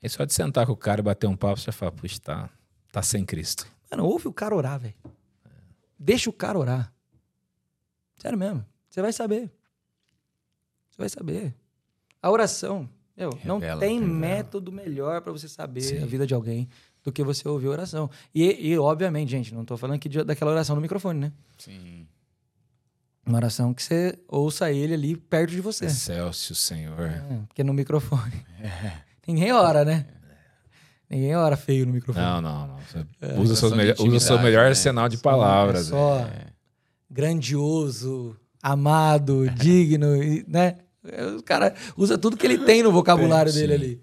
Speaker 2: É só de sentar com o cara e bater um papo, você fala, puxa, tá, tá sem Cristo.
Speaker 1: Mano, ouve o cara orar, velho. Deixa o cara orar. Sério mesmo. Você vai saber. Você vai saber. A oração, meu, não
Speaker 3: Revela,
Speaker 1: tem
Speaker 3: revela.
Speaker 1: método melhor pra você saber
Speaker 2: Sim.
Speaker 1: a vida de alguém do que você ouvir a oração. E, e, obviamente, gente, não tô falando aqui de- daquela oração no microfone, né?
Speaker 3: Sim.
Speaker 1: Uma oração que você ouça ele ali perto de você.
Speaker 2: Excelsior, Senhor.
Speaker 1: É, porque no microfone. Ninguém ora, né? Ninguém ora feio no microfone.
Speaker 2: Não, não, não.
Speaker 1: É,
Speaker 2: usa, seus
Speaker 3: questão de
Speaker 2: melhor, usa o seu melhor
Speaker 3: né?
Speaker 2: arsenal de
Speaker 1: Só-
Speaker 2: palavras.
Speaker 1: é só
Speaker 2: velho.
Speaker 1: grandioso, amado, digno, né? O cara usa tudo que ele tem no vocabulário
Speaker 2: Sim.
Speaker 1: dele ali.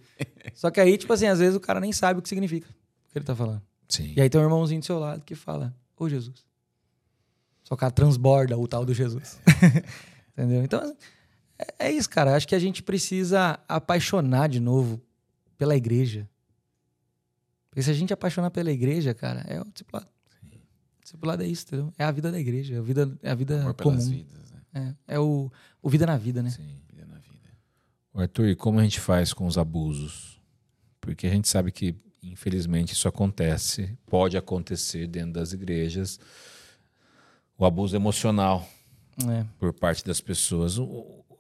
Speaker 1: Só que aí, tipo assim, às vezes o cara nem sabe o que significa o que ele tá falando.
Speaker 2: Sim.
Speaker 1: E aí tem um irmãozinho do seu lado que fala, ô Jesus. Só que o cara transborda o tal do Jesus. Entendeu? Então, é, é isso, cara. Acho que a gente precisa apaixonar de novo pela igreja. Porque se a gente apaixonar pela igreja, cara, é o discipulado. O discipulado é isso, entendeu? É a vida da igreja, é a vida, é a vida
Speaker 3: Amor pelas
Speaker 1: comum.
Speaker 3: vidas, né?
Speaker 1: É, é o, o vida na vida, né?
Speaker 2: Sim.
Speaker 3: Vida na vida.
Speaker 2: Arthur, e como a gente faz com os abusos? Porque a gente sabe que, infelizmente, isso acontece, pode acontecer dentro das igrejas. O abuso emocional
Speaker 1: É.
Speaker 2: por parte das pessoas.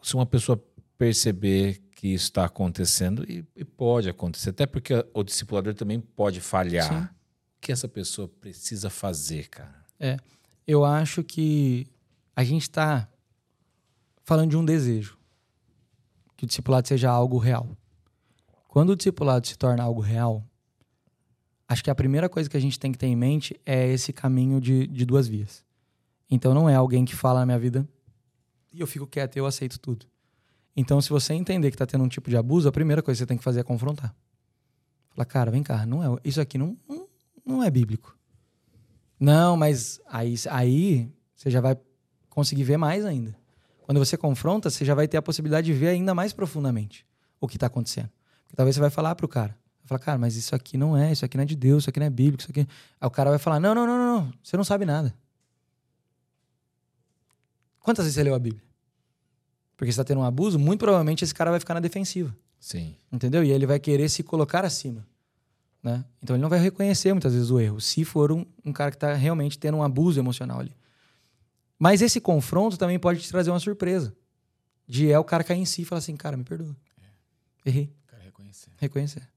Speaker 2: Se uma pessoa perceber que isso está acontecendo, e, e pode acontecer, até porque o discipulador também pode falhar.
Speaker 1: Sim.
Speaker 2: O que essa pessoa precisa fazer, cara?
Speaker 1: Eu acho que a gente está falando de um desejo. Que o discipulado seja algo real. Quando o discipulado se torna algo real, acho que a primeira coisa que a gente tem que ter em mente é esse caminho de, de duas vias. Então não é alguém que fala na minha vida e eu fico quieto e eu aceito tudo. Então, se você entender que está tendo um tipo de abuso, a primeira coisa que você tem que fazer é confrontar. Falar, cara, vem cá, não é, isso aqui não, não, não é bíblico. Não, mas aí, aí você já vai conseguir ver mais ainda. Quando você confronta, você já vai ter a possibilidade de ver ainda mais profundamente o que está acontecendo. Porque talvez você vai falar pro cara, vai falar, cara, mas isso aqui não é, isso aqui não é de Deus, isso aqui não é bíblico, isso aqui. Aí o cara vai falar, não, não, não, não, não, você não sabe nada. Quantas vezes você leu a Bíblia? Porque está tendo um abuso, muito provavelmente esse cara vai ficar na defensiva.
Speaker 2: Sim.
Speaker 1: Entendeu? E ele vai querer se colocar acima. Né? Então ele não vai reconhecer muitas vezes o erro, se for um, um cara que está realmente tendo um abuso emocional ali. Mas esse confronto também pode te trazer uma surpresa. De é o cara cair em si e falar assim, cara, me perdoa. Errei.
Speaker 3: O cara reconhecer.
Speaker 1: Reconhecer.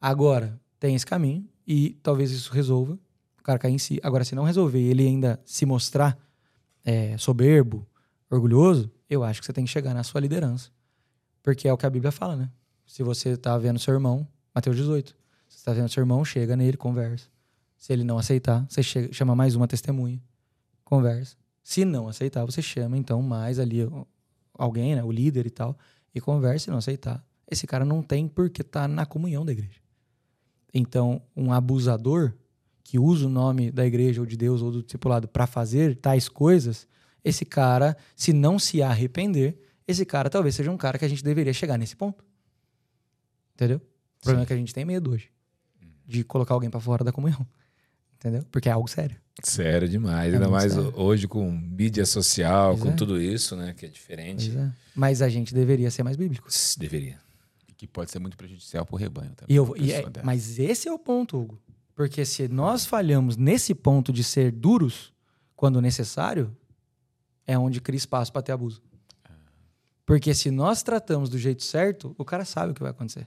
Speaker 1: Agora, tem esse caminho e talvez isso resolva. O cara cair em si. Agora, se não resolver ele ainda se mostrar é, soberbo, orgulhoso, eu acho que você tem que chegar na sua liderança. Porque é o que a Bíblia fala, né? Se você tá vendo seu irmão, Mateus 18. Se você tá vendo seu irmão, chega nele, conversa. Se ele não aceitar, você chega- chama mais uma testemunha, conversa. Se não aceitar, você chama então mais ali alguém, né, o líder e tal, e conversa. Se não aceitar, esse cara não tem porque tá na comunhão da igreja. Então, um abusador que usa o nome da igreja ou de Deus ou do discipulado para fazer tais coisas, esse cara, se não se arrepender, esse cara talvez seja um cara que a gente deveria chegar nesse ponto. Entendeu? O problema é que a gente tem medo hoje de colocar alguém para fora da comunhão. Entendeu? Porque é algo sério.
Speaker 2: Sério demais.
Speaker 1: É
Speaker 2: Ainda mais
Speaker 1: sério.
Speaker 2: hoje com mídia social,
Speaker 1: Pois
Speaker 2: com
Speaker 1: é.
Speaker 2: tudo isso, né? Que é diferente.
Speaker 1: É. Mas a gente deveria ser mais bíblico.
Speaker 2: Deveria.
Speaker 3: E que pode ser muito prejudicial pro rebanho também.
Speaker 1: E eu, e é- mas esse é o ponto, Hugo. Porque se nós falhamos nesse ponto de ser duros quando necessário, é onde cria espaço para ter abuso. Porque se nós tratamos do jeito certo, o cara sabe o que vai acontecer.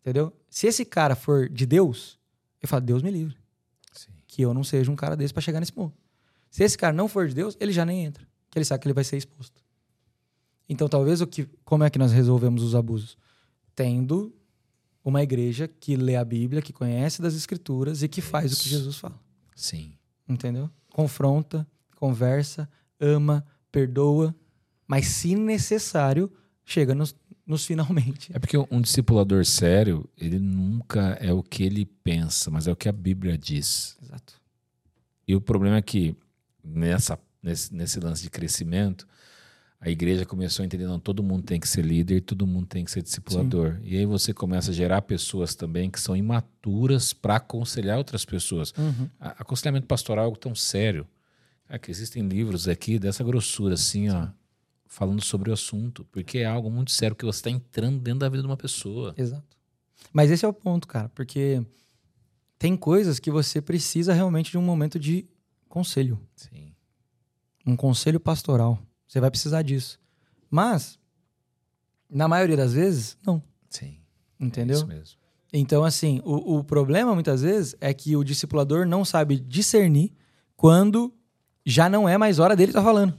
Speaker 1: Entendeu? Se esse cara for de Deus, eu falo, Deus me livre.
Speaker 2: Sim.
Speaker 1: Que eu não seja um cara desse para chegar nesse ponto. Se esse cara não for de Deus, ele já nem entra. Que ele sabe que ele vai ser exposto. Então, talvez o que. Como é que nós resolvemos os abusos? Tendo uma igreja que lê a Bíblia, que conhece das Escrituras e que faz o que
Speaker 2: Isso.
Speaker 1: Jesus fala.
Speaker 2: Sim.
Speaker 1: Entendeu? Confronta, conversa, ama, perdoa, mas se necessário, chega nos, nos finalmente.
Speaker 2: É porque um discipulador sério, ele nunca é o que ele pensa, mas é o que a Bíblia diz.
Speaker 1: Exato.
Speaker 2: E o problema é que nessa, nesse, nesse lance de crescimento, a igreja começou a entender, não, todo mundo tem que ser líder, todo mundo tem que ser discipulador. E aí você começa a gerar pessoas também que são imaturas para aconselhar outras pessoas.
Speaker 1: Uhum.
Speaker 2: Aconselhamento pastoral é algo tão sério. É existem livros aqui dessa grossura, assim, ó, falando sobre o assunto, porque é algo muito sério que você está entrando dentro da vida de uma pessoa.
Speaker 1: Exato. Mas esse é o ponto, cara, porque tem coisas que você precisa realmente de um momento de conselho,
Speaker 2: Sim.
Speaker 1: um conselho pastoral. Você vai precisar disso. Mas, na maioria das vezes, não.
Speaker 2: Sim.
Speaker 1: Entendeu?
Speaker 2: É isso mesmo.
Speaker 1: Então, assim, o, o problema muitas vezes é que o discipulador não sabe discernir quando já não é mais hora dele estar falando.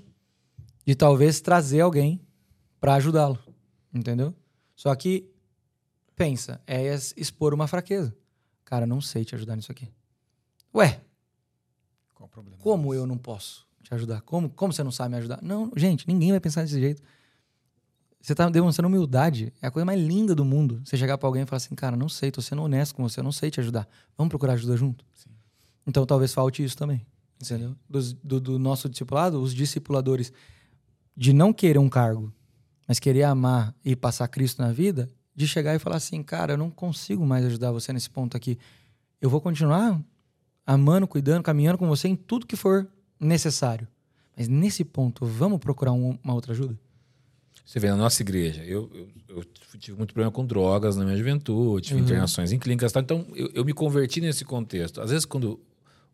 Speaker 1: De talvez trazer alguém para ajudá-lo. Entendeu? Só que, pensa, é expor uma fraqueza. Cara, não sei te ajudar nisso aqui. Ué,
Speaker 3: Qual o problema?
Speaker 1: como eu não posso te ajudar? Como, como você não sabe me ajudar? Não, gente, ninguém vai pensar desse jeito. você tá demonstrando humildade. É a coisa mais linda do mundo. Você chegar pra alguém e falar assim, cara, não sei, tô sendo honesto com você, eu não sei te ajudar. Vamos procurar ajuda junto?
Speaker 3: Sim.
Speaker 1: Então talvez falte isso também. Entendeu? Dos- Do, do nosso discipulado, os discipuladores de não querer um cargo, mas querer amar e passar Cristo na vida, de chegar e falar assim, cara, eu não consigo mais ajudar você nesse ponto aqui. Eu vou continuar amando, cuidando, caminhando com você em tudo que for necessário. Mas nesse ponto, vamos procurar um- uma outra ajuda?
Speaker 2: Você vê, na nossa igreja, eu, eu, eu tive muito problema com drogas na minha juventude, tive internações em clínicas tal. Então, eu, eu me converti nesse contexto. Às vezes, quando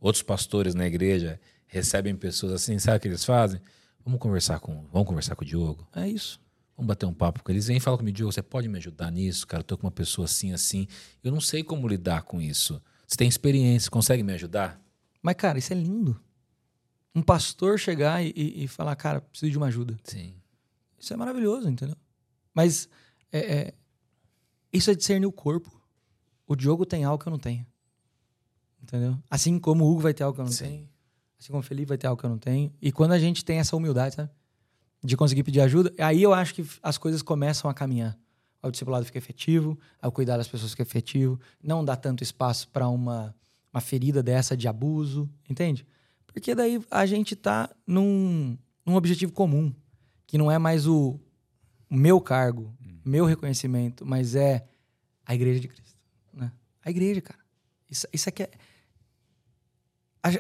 Speaker 2: outros pastores na igreja recebem pessoas assim, sabe o que eles fazem? Vamos conversar com, vamos conversar com o Diogo.
Speaker 1: É isso.
Speaker 2: Vamos bater um papo com eles. Vem e fala comigo, Diogo, você pode me ajudar nisso? Cara, eu tô com uma pessoa assim, assim. Eu não sei como lidar com isso. Você tem experiência, consegue me ajudar?
Speaker 1: Mas, cara, isso é lindo. Um pastor chegar e, e- e falar, cara, preciso de uma ajuda.
Speaker 2: Sim.
Speaker 1: Isso é maravilhoso, entendeu? Mas é, é, isso é discernir o corpo. O Diogo tem algo que eu não tenho. Entendeu? Assim como o Hugo vai ter algo que eu não
Speaker 2: Sim.
Speaker 1: tenho. Assim como o Felipe vai ter algo que eu não tenho. E quando a gente tem essa humildade, sabe? De conseguir pedir ajuda, aí eu acho que as coisas começam a caminhar. O discipulado fica efetivo, o cuidar das pessoas fica efetivo, não dá tanto espaço para uma, uma ferida dessa de abuso, entende? Porque daí a gente tá num, num objetivo comum, que não é mais o, o meu cargo, meu reconhecimento, mas é a igreja de Cristo. Né? A igreja, cara. Isso, isso aqui é.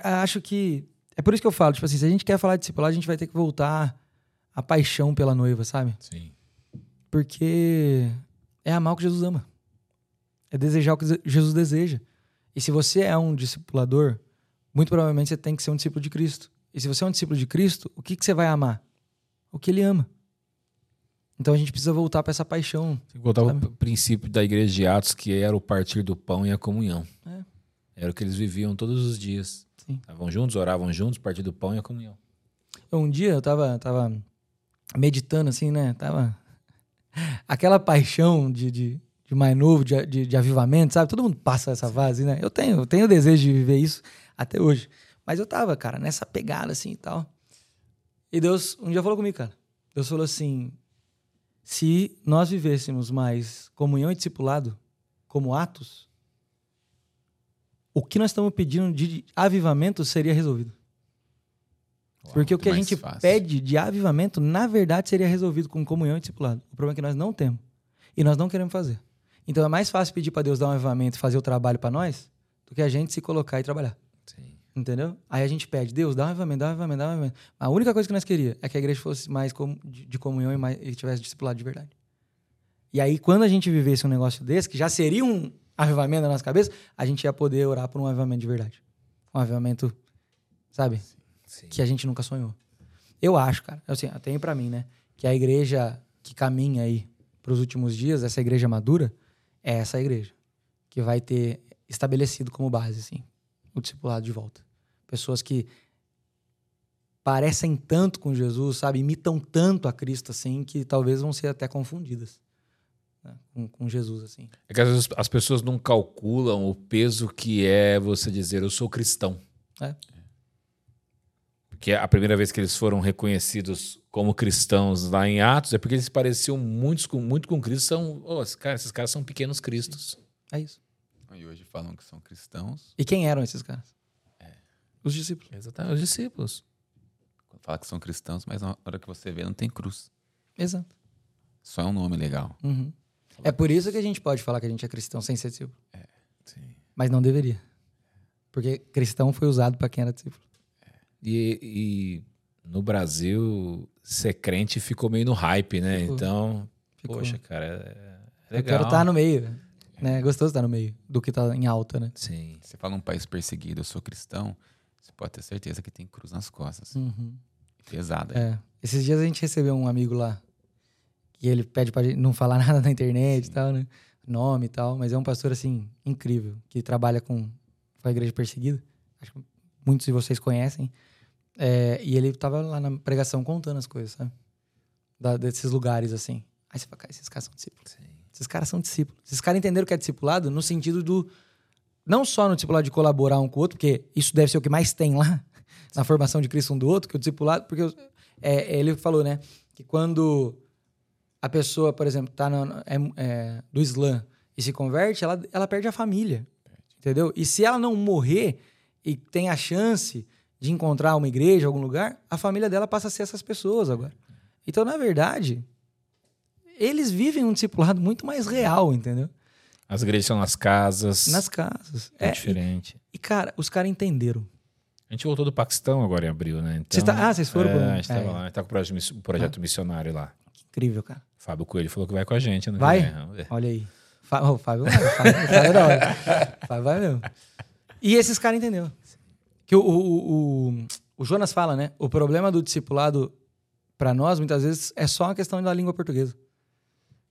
Speaker 1: Acho, que. É por isso que eu falo, tipo assim, se a gente quer falar de discipulado, a gente vai ter que voltar à paixão pela noiva, sabe?
Speaker 2: Sim.
Speaker 1: Porque é amar o que Jesus ama. É desejar o que Jesus deseja. E se você é um discipulador, muito provavelmente você tem que ser um discípulo de Cristo. E se você é um discípulo de Cristo, o que, que você vai amar? O que ele ama. Então a gente precisa voltar para essa paixão.
Speaker 2: Tem que voltar ao
Speaker 1: Sabe?
Speaker 2: p- princípio da igreja de Atos, que era o partir do pão e a comunhão.
Speaker 1: É.
Speaker 2: Era o que eles viviam todos os dias.
Speaker 1: Sim.
Speaker 2: Estavam juntos, oravam juntos, partir do pão e a comunhão.
Speaker 1: Um dia eu tava, tava meditando assim, né? Tava. Aquela paixão de, de, de mais novo, de, de, de avivamento, sabe? Todo mundo passa essa fase, né? Eu tenho, eu tenho o desejo de viver isso até hoje. Mas eu tava, cara, nessa pegada assim e tal. E Deus um dia falou comigo, cara. Deus falou assim: se nós vivêssemos mais comunhão e discipulado como atos, o que nós estamos pedindo de avivamento seria resolvido. Porque o que a gente
Speaker 3: fácil.
Speaker 1: pede de avivamento, na verdade, seria resolvido com comunhão e discipulado. O problema é que nós não temos. E nós não queremos fazer. Então é mais fácil pedir para Deus dar um avivamento e fazer o trabalho para nós do que a gente se colocar e trabalhar.
Speaker 2: Sim.
Speaker 1: Entendeu? Aí a gente pede, Deus, dá um avivamento, dá um avivamento, dá um avivamento. A única coisa que nós queríamos é que a igreja fosse mais de comunhão e, mais, e tivesse discipulado de verdade. E aí, quando a gente vivesse um negócio desse, que já seria um avivamento na nossa cabeça, a gente ia poder orar por um avivamento de verdade. Um avivamento, sabe?
Speaker 2: Sim.
Speaker 1: que a gente nunca sonhou. Eu acho, cara, assim, eu tenho pra mim, né, que a igreja que caminha aí pros últimos dias, essa igreja madura, é essa igreja que vai ter estabelecido como base, assim, o discipulado de volta. Pessoas que parecem tanto com Jesus, sabe, imitam tanto a Cristo, assim, que talvez vão ser até confundidas né, com, com Jesus, assim.
Speaker 2: É que às vezes as pessoas não calculam o peso que é você dizer eu sou cristão.
Speaker 1: É.
Speaker 2: Porque a primeira vez que eles foram reconhecidos como cristãos lá em Atos é porque eles pareciam muitos com, muito com Cristo. São, oh, esses, caras, esses caras são pequenos cristos.
Speaker 1: É isso.
Speaker 3: E hoje falam que são cristãos.
Speaker 1: E quem eram esses caras? Os discípulos.
Speaker 2: Exatamente, os discípulos.
Speaker 3: Quando fala que são cristãos, mas na hora que você vê, não tem cruz.
Speaker 1: Exato.
Speaker 3: Só é um nome legal.
Speaker 1: Uhum. É por isso que a gente pode falar que a gente é cristão sem ser discípulo.
Speaker 2: Sim.
Speaker 1: Mas não deveria. Porque cristão foi usado para quem era discípulo.
Speaker 2: E, e no Brasil, ser crente ficou meio no hype, né?
Speaker 1: Ficou.
Speaker 2: Então,
Speaker 1: Ficou.
Speaker 2: poxa, cara, é
Speaker 1: Eu
Speaker 2: legal.
Speaker 1: quero estar no meio. Né? É gostoso estar no meio do que tá em alta, né?
Speaker 2: Sim.
Speaker 3: Você fala um país perseguido, eu sou cristão, você pode ter certeza que tem cruz nas costas.
Speaker 1: Uhum.
Speaker 3: Pesada.
Speaker 1: É. Esses dias a gente recebeu um amigo lá que ele pede pra gente não falar nada na internet e tal, né? Nome e tal, mas é um pastor, assim, incrível, que trabalha com, com a igreja perseguida. Acho que muitos de vocês conhecem. É, e ele tava lá na pregação contando as coisas, sabe? Da- desses lugares, assim. Aí você fala, cara, esses caras são discípulos.
Speaker 2: Sim.
Speaker 1: Esses caras são discípulos. Esses caras entenderam o que é discipulado no sentido do. Não só no discipulado de colaborar um com o outro, porque isso deve ser o que mais tem lá, na formação de Cristo um do outro, que o discipulado. Porque é, ele falou, né? Que quando a pessoa, por exemplo, tá no, é, é, do Islã e se converte, ela, ela perde a família. Entendeu? E se ela não morrer e tem a chance de encontrar uma igreja, algum lugar, a família dela passa a ser essas pessoas agora. Então, na verdade, eles vivem um discipulado muito mais real, entendeu?
Speaker 2: As igrejas são nas casas.
Speaker 1: Nas casas.
Speaker 2: É,
Speaker 1: É,
Speaker 2: diferente.
Speaker 1: e, e, cara, os caras entenderam.
Speaker 2: A gente voltou do Paquistão agora em abril, né? Então,
Speaker 1: Vocês tá- ah, vocês foram
Speaker 2: É,
Speaker 1: pro-
Speaker 2: a gente tava
Speaker 1: é.
Speaker 2: lá. A gente tá com o projeto, o projeto missionário lá.
Speaker 1: Incrível, cara.
Speaker 2: Fábio Coelho falou que vai com a gente. ano que
Speaker 1: Vai?
Speaker 2: ver.
Speaker 1: Olha aí. Fá- Fábio vai, Fábio, Fábio não. Fábio vai mesmo. E esses caras entenderam. Que o, o, o, o Jonas fala, né? O problema do discipulado, para nós, muitas vezes, é só uma questão da língua portuguesa.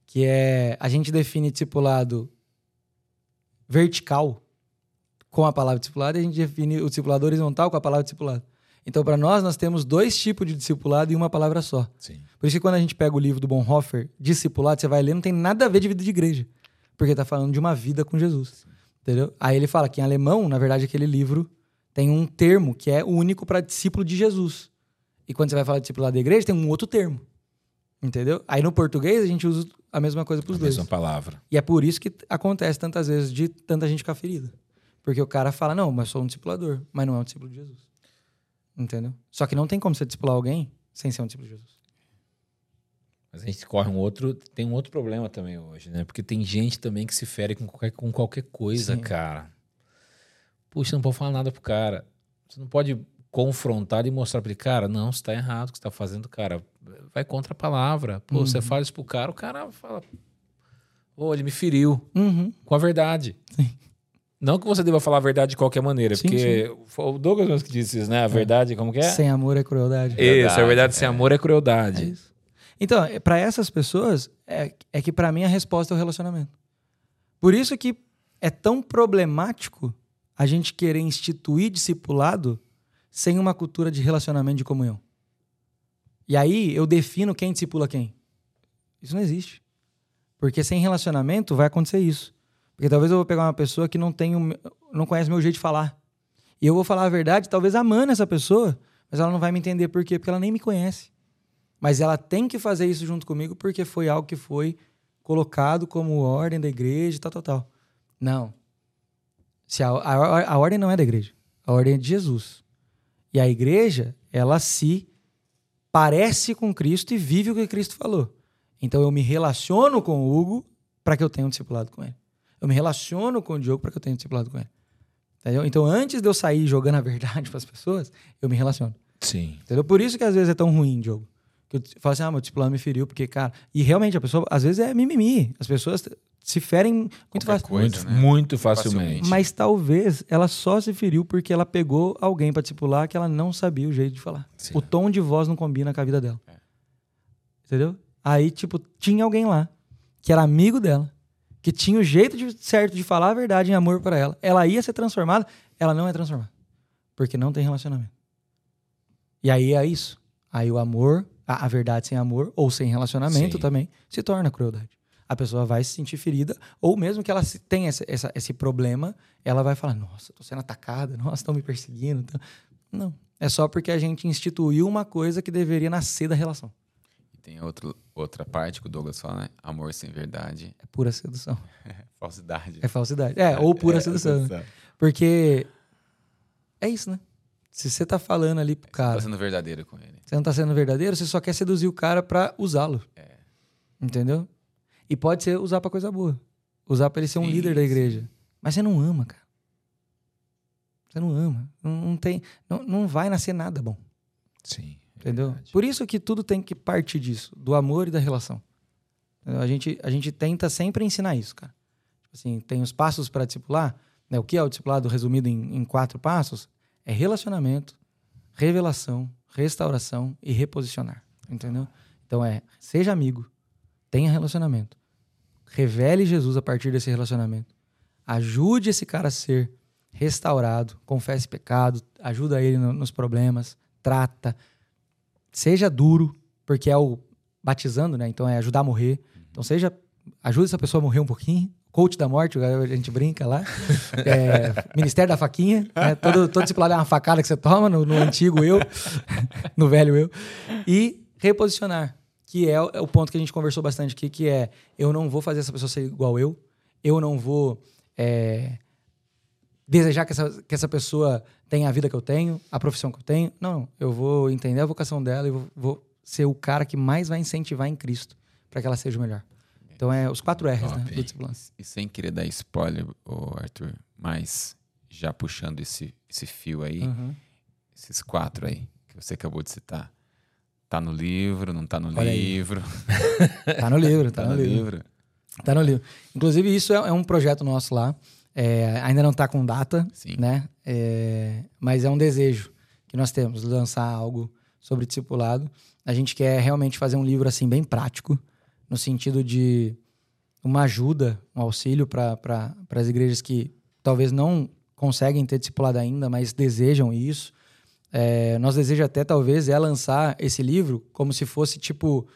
Speaker 1: Que é. A gente define discipulado vertical com a palavra discipulado e a gente define o discipulado horizontal com a palavra discipulado. Então, para nós, nós temos dois tipos de discipulado em uma palavra só.
Speaker 2: Sim.
Speaker 1: Por isso que quando a gente pega o livro do Bonhoeffer, Discipulado, você vai ler, não tem nada a ver de vida de igreja. Porque tá falando de uma vida com Jesus. Entendeu? Aí ele fala que em alemão, na verdade, aquele livro tem um termo que é único para discípulo de Jesus. E quando você vai falar de discipulado da igreja, tem um outro termo. Entendeu? Aí no português a gente usa a mesma coisa para os
Speaker 2: A
Speaker 1: dois.
Speaker 2: mesma palavra.
Speaker 1: E é por isso que acontece tantas vezes de tanta gente ficar ferida. Porque o cara fala, não, mas sou um discipulador, mas não é um discípulo de Jesus. Entendeu? Só que não tem como você discipular alguém sem ser um discípulo de Jesus.
Speaker 2: Mas a gente corre um outro. Tem um outro problema também hoje, né? Porque tem gente também que se fere com qualquer, com qualquer coisa,
Speaker 1: Sim.
Speaker 2: cara. Puxa, você não pode falar nada pro cara. Você não pode confrontar e mostrar pra ele, cara, não, você tá errado o que você tá fazendo, cara. Vai contra a palavra. Pô, você
Speaker 1: Uhum.
Speaker 2: fala isso pro cara, o cara fala. Ô, ele me feriu.
Speaker 1: Uhum.
Speaker 2: Com a verdade. Não que você deva falar a verdade de qualquer maneira,
Speaker 1: Sim,
Speaker 2: porque foi o Douglas mesmo que disse isso, né? A verdade, como que é?
Speaker 1: Sem amor é crueldade.
Speaker 2: Isso, a
Speaker 3: Verdade,
Speaker 2: verdade sem
Speaker 3: é.
Speaker 2: amor é
Speaker 1: É
Speaker 2: crueldade.
Speaker 1: isso. Então, para essas pessoas, é, é que para mim a resposta é o relacionamento. Por isso que é tão problemático a gente querer instituir discipulado sem uma cultura de relacionamento de comunhão. E aí eu defino quem discipula quem. Isso não existe. Porque sem relacionamento vai acontecer isso. Porque talvez eu vou pegar uma pessoa que não tem me- não conhece meu jeito de falar. E eu vou falar a verdade, talvez amando essa pessoa, mas ela não vai me entender por quê? Porque ela nem me conhece. Mas ela tem que fazer isso junto comigo porque foi algo que foi colocado como ordem da igreja, tal, tal, tal. Não. Se a, a, a ordem não é da igreja. A ordem é de Jesus. E a igreja, ela se parece com Cristo e vive o que Cristo falou. Então eu me relaciono com o Hugo para que eu tenha um discipulado com ele. Eu me relaciono com o Diogo para que eu tenha discipulado com ele. Entendeu? Então antes de eu sair jogando a verdade para as pessoas, eu me relaciono.
Speaker 2: Sim.
Speaker 1: Entendeu? Por isso que às vezes é tão ruim, Diogo. Que eu falo assim, ah, meu discipulado me feriu, porque, cara. E realmente, a pessoa, às vezes, é mimimi. As pessoas se ferem muito
Speaker 3: coisa,
Speaker 2: Muito,
Speaker 3: né?
Speaker 2: muito facilmente.
Speaker 3: Facilmente.
Speaker 1: Mas talvez ela só se feriu porque ela pegou alguém pra discipular que ela não sabia o jeito de falar.
Speaker 2: Sim.
Speaker 1: O tom de voz não combina com a vida dela.
Speaker 3: É.
Speaker 1: Entendeu? Aí, tipo, tinha alguém lá que era amigo dela, que tinha o jeito de- certo de falar a verdade em amor pra ela. Ela ia ser transformada, ela não é transformada. Porque não tem relacionamento. E aí é isso. Aí o amor, a, a verdade sem amor, ou sem relacionamento
Speaker 2: Sim.
Speaker 1: também, se torna crueldade. A pessoa vai se sentir ferida, ou mesmo que ela tenha esse, essa- esse problema, ela vai falar: Nossa, tô sendo atacada, nossa, estão me perseguindo. tão-" Não. É só porque a gente instituiu uma coisa que deveria nascer da relação.
Speaker 3: E tem outro, outra parte que o Douglas fala, né? Amor sem verdade
Speaker 1: É pura sedução.
Speaker 3: é falsidade.
Speaker 1: É falsidade. É, ou pura sedução. né? Porque é isso, né? Se você tá falando ali pro cara,
Speaker 3: Tá sendo verdadeiro com ele.
Speaker 1: você não tá sendo verdadeiro, você só quer seduzir o cara pra usá-lo. Entendeu? E pode ser usar pra coisa boa. Usar pra ele ser um
Speaker 3: Sim,
Speaker 1: líder da igreja. Mas você não ama, cara. Você não ama. Não, não tem, não, não vai nascer nada bom.
Speaker 2: Sim.
Speaker 1: Entendeu?
Speaker 2: verdade.
Speaker 1: Por isso que tudo tem que partir disso, do amor e da relação. A gente, a gente tenta sempre ensinar isso, cara. Tipo Assim, tem os passos para discipular. Né? O que é o discipulado resumido em, em quatro passos? É relacionamento, revelação, restauração e reposicionar. Entendeu? Então é, seja amigo, tenha relacionamento. Revele Jesus a partir desse relacionamento. Ajude esse cara a ser restaurado, confesse pecado, ajuda ele no- nos problemas, trata, seja duro, porque é o batizando, né? Então é ajudar a morrer. Então seja ajuda essa pessoa a morrer um pouquinho. Coach da morte, a gente brinca lá. É, Ministério da faquinha. Né? Todo, todo discipulado é uma facada que você toma no, no antigo eu, no velho eu. E reposicionar. que é o é o ponto que a gente conversou bastante aqui, que é eu não vou fazer essa pessoa ser igual eu, eu não vou é, desejar que essa, que essa pessoa tenha a vida que eu tenho, a profissão que eu tenho. Não, eu vou entender a vocação dela e vou, vou ser o cara que mais vai incentivar em Cristo para que ela seja o melhor. Então é os quatro R's,
Speaker 3: Top,
Speaker 1: né? Do discipulado.
Speaker 3: E sem querer dar spoiler, ô Arthur, mas já puxando esse, esse fio aí,
Speaker 1: Uhum.
Speaker 3: esses quatro aí que você acabou de citar. Tá no livro, não tá no
Speaker 1: Olha
Speaker 3: livro?
Speaker 1: Tá no livro, tá,
Speaker 3: Tá
Speaker 1: no
Speaker 3: no
Speaker 1: livro.
Speaker 3: livro.
Speaker 1: Tá no livro. Inclusive, isso é, é um projeto nosso lá. É, ainda não tá com data,
Speaker 3: Sim.
Speaker 1: né? É, mas é um desejo que nós temos, lançar algo sobre discipulado. A gente quer realmente fazer um livro assim bem prático, no sentido de uma ajuda, um auxílio para pra, as igrejas que talvez não conseguem ter discipulado ainda, mas desejam isso. É, nosso desejo até talvez é lançar esse livro como se fosse tipo,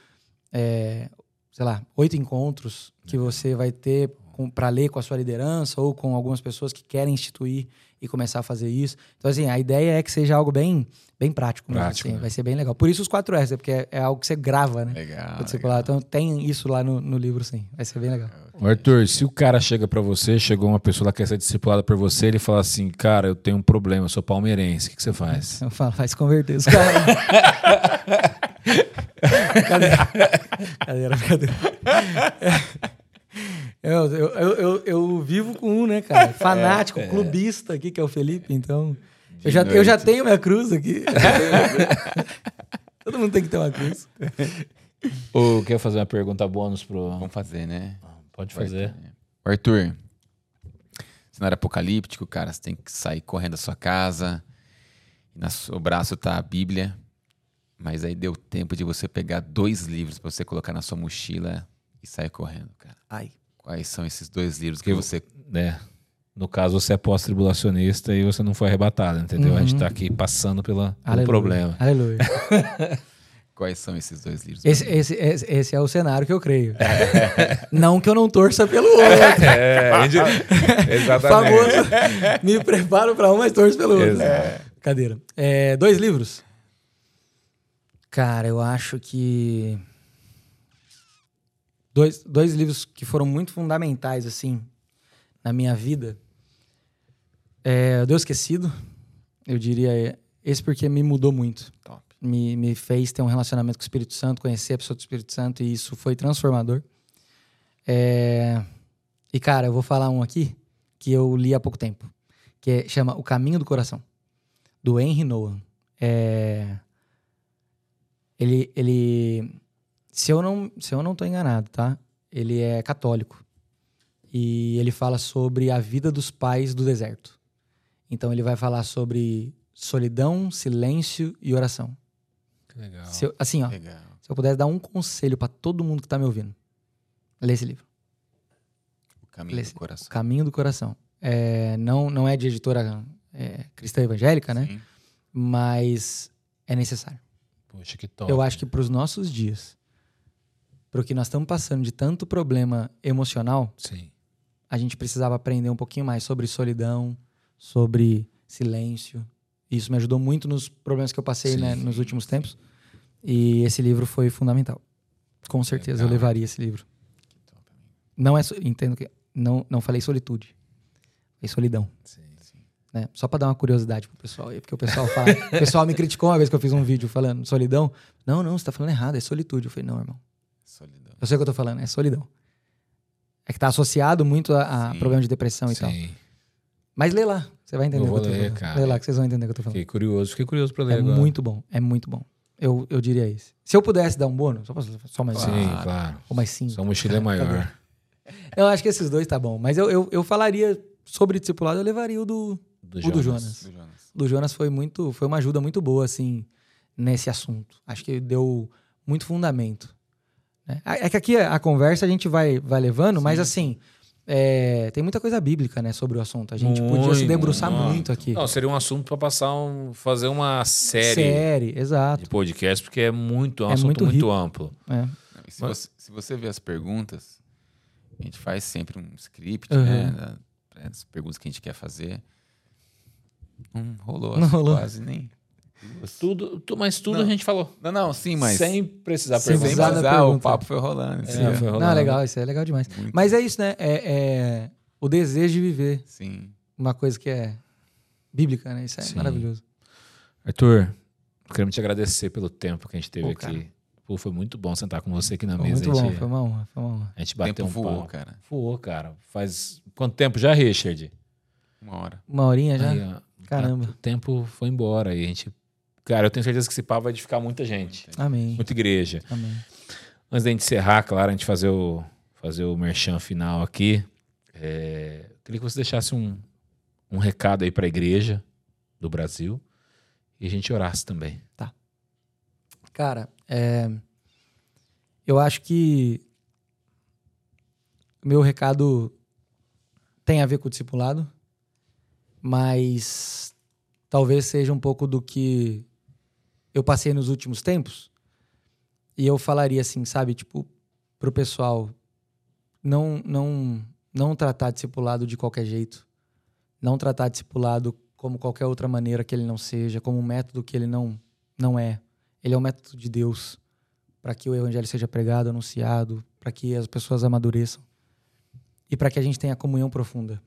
Speaker 1: é, sei lá, oito encontros que você vai ter para ler com a sua liderança ou com algumas pessoas que querem instituir e começar a fazer isso. Então, assim, a ideia é que seja algo bem, bem prático. mesmo,
Speaker 2: Prático,
Speaker 1: assim,
Speaker 2: né?
Speaker 1: Vai ser bem legal. Por isso os quatro S, é porque é, é algo que você grava, né?
Speaker 3: Legal.
Speaker 1: discipulado. Então tem isso lá no, no livro, sim. Vai ser bem legal.
Speaker 2: Ô, Arthur, se o cara chega pra você, chegou uma pessoa lá que quer ser discipulada por você, ele fala assim, cara, eu tenho um problema, eu sou palmeirense, o que, que você faz?
Speaker 1: Eu falo, vai se converter os caras. Cadeira. Cadeira, cadeira. Eu, eu, eu, eu, eu vivo com um, né, cara? Fanático, clubista aqui, que é o Felipe, então. Eu já, eu já tenho minha cruz aqui. Todo mundo tem que ter uma cruz.
Speaker 2: Ô, quer fazer uma pergunta bônus pro...
Speaker 3: Vamos fazer, né?
Speaker 2: Pode fazer.
Speaker 3: Arthur, cenário apocalíptico, cara, você tem que sair correndo da sua casa. No seu braço tá a Bíblia. Mas aí deu tempo de você pegar dois livros pra você colocar na sua mochila e sair correndo, cara.
Speaker 1: Ai.
Speaker 3: Quais são esses dois livros que
Speaker 2: Que
Speaker 3: você.
Speaker 2: né? No caso, você é pós-tribulacionista e você não foi arrebatado, entendeu? A gente tá aqui passando pela, pelo problema.
Speaker 1: Aleluia.
Speaker 3: Quais são esses dois livros?
Speaker 1: Esse, esse, esse, esse é o cenário que eu creio. Não que eu não torça pelo outro.
Speaker 2: É, a gente-
Speaker 1: Famoso. Me preparo para um, mas torço pelo outro.
Speaker 2: Exato.
Speaker 1: Cadeira. É, dois livros? Cara, eu acho que. Dois, dois livros que foram muito fundamentais, assim, na minha vida. É Deus Esquecido, eu diria. Esse porque me mudou muito.
Speaker 3: Top.
Speaker 1: Me, me fez ter um relacionamento com o Espírito Santo, conhecer a pessoa do Espírito Santo, e isso foi transformador. É, E, cara, eu vou falar um aqui que eu li há pouco tempo, que é- chama O Caminho do Coração, do Henry Noah. É... Ele, ele se eu não se eu não tô enganado, tá? Ele é católico e ele fala sobre a vida dos pais do deserto. Então ele vai falar sobre solidão, silêncio e oração.
Speaker 2: Que legal.
Speaker 1: Se eu- assim, ó,
Speaker 3: Legal.
Speaker 1: se eu pudesse dar um conselho pra todo mundo que tá me ouvindo, lê esse livro.
Speaker 3: O caminho
Speaker 1: Lê esse-
Speaker 3: do coração.
Speaker 1: O Caminho do Coração. É, não, não é de editora é, cristã evangélica, né?
Speaker 3: Sim.
Speaker 1: Mas é necessário.
Speaker 2: Poxa, que top.
Speaker 1: Eu acho que para os nossos dias, para o que nós estamos passando de tanto problema emocional,
Speaker 2: Sim.
Speaker 1: a gente precisava aprender um pouquinho mais sobre solidão, sobre silêncio. Isso me ajudou muito nos problemas que eu passei né, nos últimos tempos. E esse livro foi fundamental. Com certeza eu
Speaker 2: Legal.
Speaker 1: levaria esse livro. Não é, entendo que não não falei solitude. Falei solidão,
Speaker 2: Sim.
Speaker 1: né? Só para dar uma curiosidade pro pessoal aí, porque o pessoal fala, o pessoal me criticou uma vez que eu fiz um vídeo falando solidão. Não, não, você tá falando errado, é solitude. Eu falei, não, irmão.
Speaker 3: Solidão.
Speaker 1: Eu sei o que eu tô falando, é solidão. É que tá associado muito a, a
Speaker 3: Sim.
Speaker 1: problema de depressão e tal.
Speaker 2: Sim.
Speaker 1: Mas lê lá, você vai entender
Speaker 2: Eu
Speaker 1: o que eu tô
Speaker 2: ler,
Speaker 1: falando.
Speaker 2: cara.
Speaker 1: Lê lá que vocês vão entender o que eu tô falando.
Speaker 2: Fiquei curioso. Fiquei curioso pra ler
Speaker 1: É
Speaker 2: agora.
Speaker 1: muito bom, é muito bom. Eu, eu diria isso. Se eu pudesse dar um bônus, só, posso- só mais
Speaker 2: Sim,
Speaker 1: um.
Speaker 2: claro.
Speaker 1: Ou mais cinco.
Speaker 2: Sua mochila é maior.
Speaker 1: Eu acho que esses dois tá bom. Mas eu, eu, eu falaria sobre discipulado, eu levaria o do,
Speaker 2: Do
Speaker 1: o do Jonas.
Speaker 3: Do Jonas.
Speaker 1: O do Jonas foi muito, foi uma ajuda muito boa, assim, nesse assunto. Acho que deu muito fundamento. Né? É que aqui a conversa a gente vai, vai levando, mas assim, é, tem muita coisa bíblica, né, sobre o assunto. A gente podia se
Speaker 2: Muito,
Speaker 1: debruçar
Speaker 2: muito.
Speaker 1: muito aqui.
Speaker 2: Não, seria um assunto pra passar um, fazer uma série,
Speaker 1: Série, exato.
Speaker 2: de podcast, porque é muito, é um
Speaker 1: É
Speaker 2: assunto
Speaker 1: muito
Speaker 2: muito, amplo.
Speaker 1: É.
Speaker 3: Se,
Speaker 2: Mas-
Speaker 3: você, se você ver as perguntas, a gente faz sempre um script,
Speaker 1: Uhum.
Speaker 3: né? As perguntas que a gente quer fazer. Não rolou,
Speaker 1: Não
Speaker 3: assim,
Speaker 1: rolou.
Speaker 3: quase nem.
Speaker 2: Tudo, tu- mas tudo
Speaker 3: Não.
Speaker 2: a gente falou.
Speaker 3: Não, não, sim, mas.
Speaker 2: Sem precisar
Speaker 1: Sem
Speaker 3: sem
Speaker 2: perguntar.
Speaker 1: precisar da
Speaker 3: precisar, o papo foi rolando.
Speaker 2: É, foi
Speaker 1: Não,
Speaker 2: rolando.
Speaker 1: legal, isso é legal demais.
Speaker 3: Muito.
Speaker 1: Mas é isso, né? É, é o desejo de viver
Speaker 3: Sim.
Speaker 1: uma coisa que é bíblica, né? Isso é
Speaker 2: Sim.
Speaker 1: maravilhoso.
Speaker 2: Arthur, queremos te agradecer pelo tempo que a gente teve
Speaker 1: Pô,
Speaker 2: aqui.
Speaker 1: cara.
Speaker 2: Pô, foi muito bom sentar com você aqui na
Speaker 1: Foi
Speaker 2: mesa.
Speaker 1: muito
Speaker 2: a
Speaker 1: bom,
Speaker 2: gente,
Speaker 1: foi uma honra, foi uma honra.
Speaker 2: a gente bateu
Speaker 3: tempo
Speaker 2: um
Speaker 3: voou,
Speaker 2: papo.
Speaker 3: cara.
Speaker 2: Voou, cara. Faz quanto tempo já, Richard?
Speaker 3: Uma hora.
Speaker 1: Uma horinha já?
Speaker 2: Aí,
Speaker 1: Caramba.
Speaker 2: O tempo foi embora e a gente... Cara, eu tenho certeza que esse papo vai edificar muita gente.
Speaker 1: Amém.
Speaker 2: Muita igreja.
Speaker 1: Amém.
Speaker 2: Antes da gente encerrar, claro, a gente fazer o, fazer o merchan final aqui, é, eu queria que você deixasse um, um recado aí para a igreja do Brasil e a gente orasse também.
Speaker 1: Cara, é, eu acho que meu recado tem a ver com o discipulado, mas talvez seja um pouco do que eu passei nos últimos tempos. E eu falaria assim, sabe, tipo, pro pessoal não não não tratar discipulado de qualquer jeito. Não tratar discipulado como qualquer outra maneira que ele não seja, como um método que ele não não é. Ele é o método de Deus para que o evangelho seja pregado, anunciado, para que as pessoas amadureçam e para que a gente tenha comunhão profunda.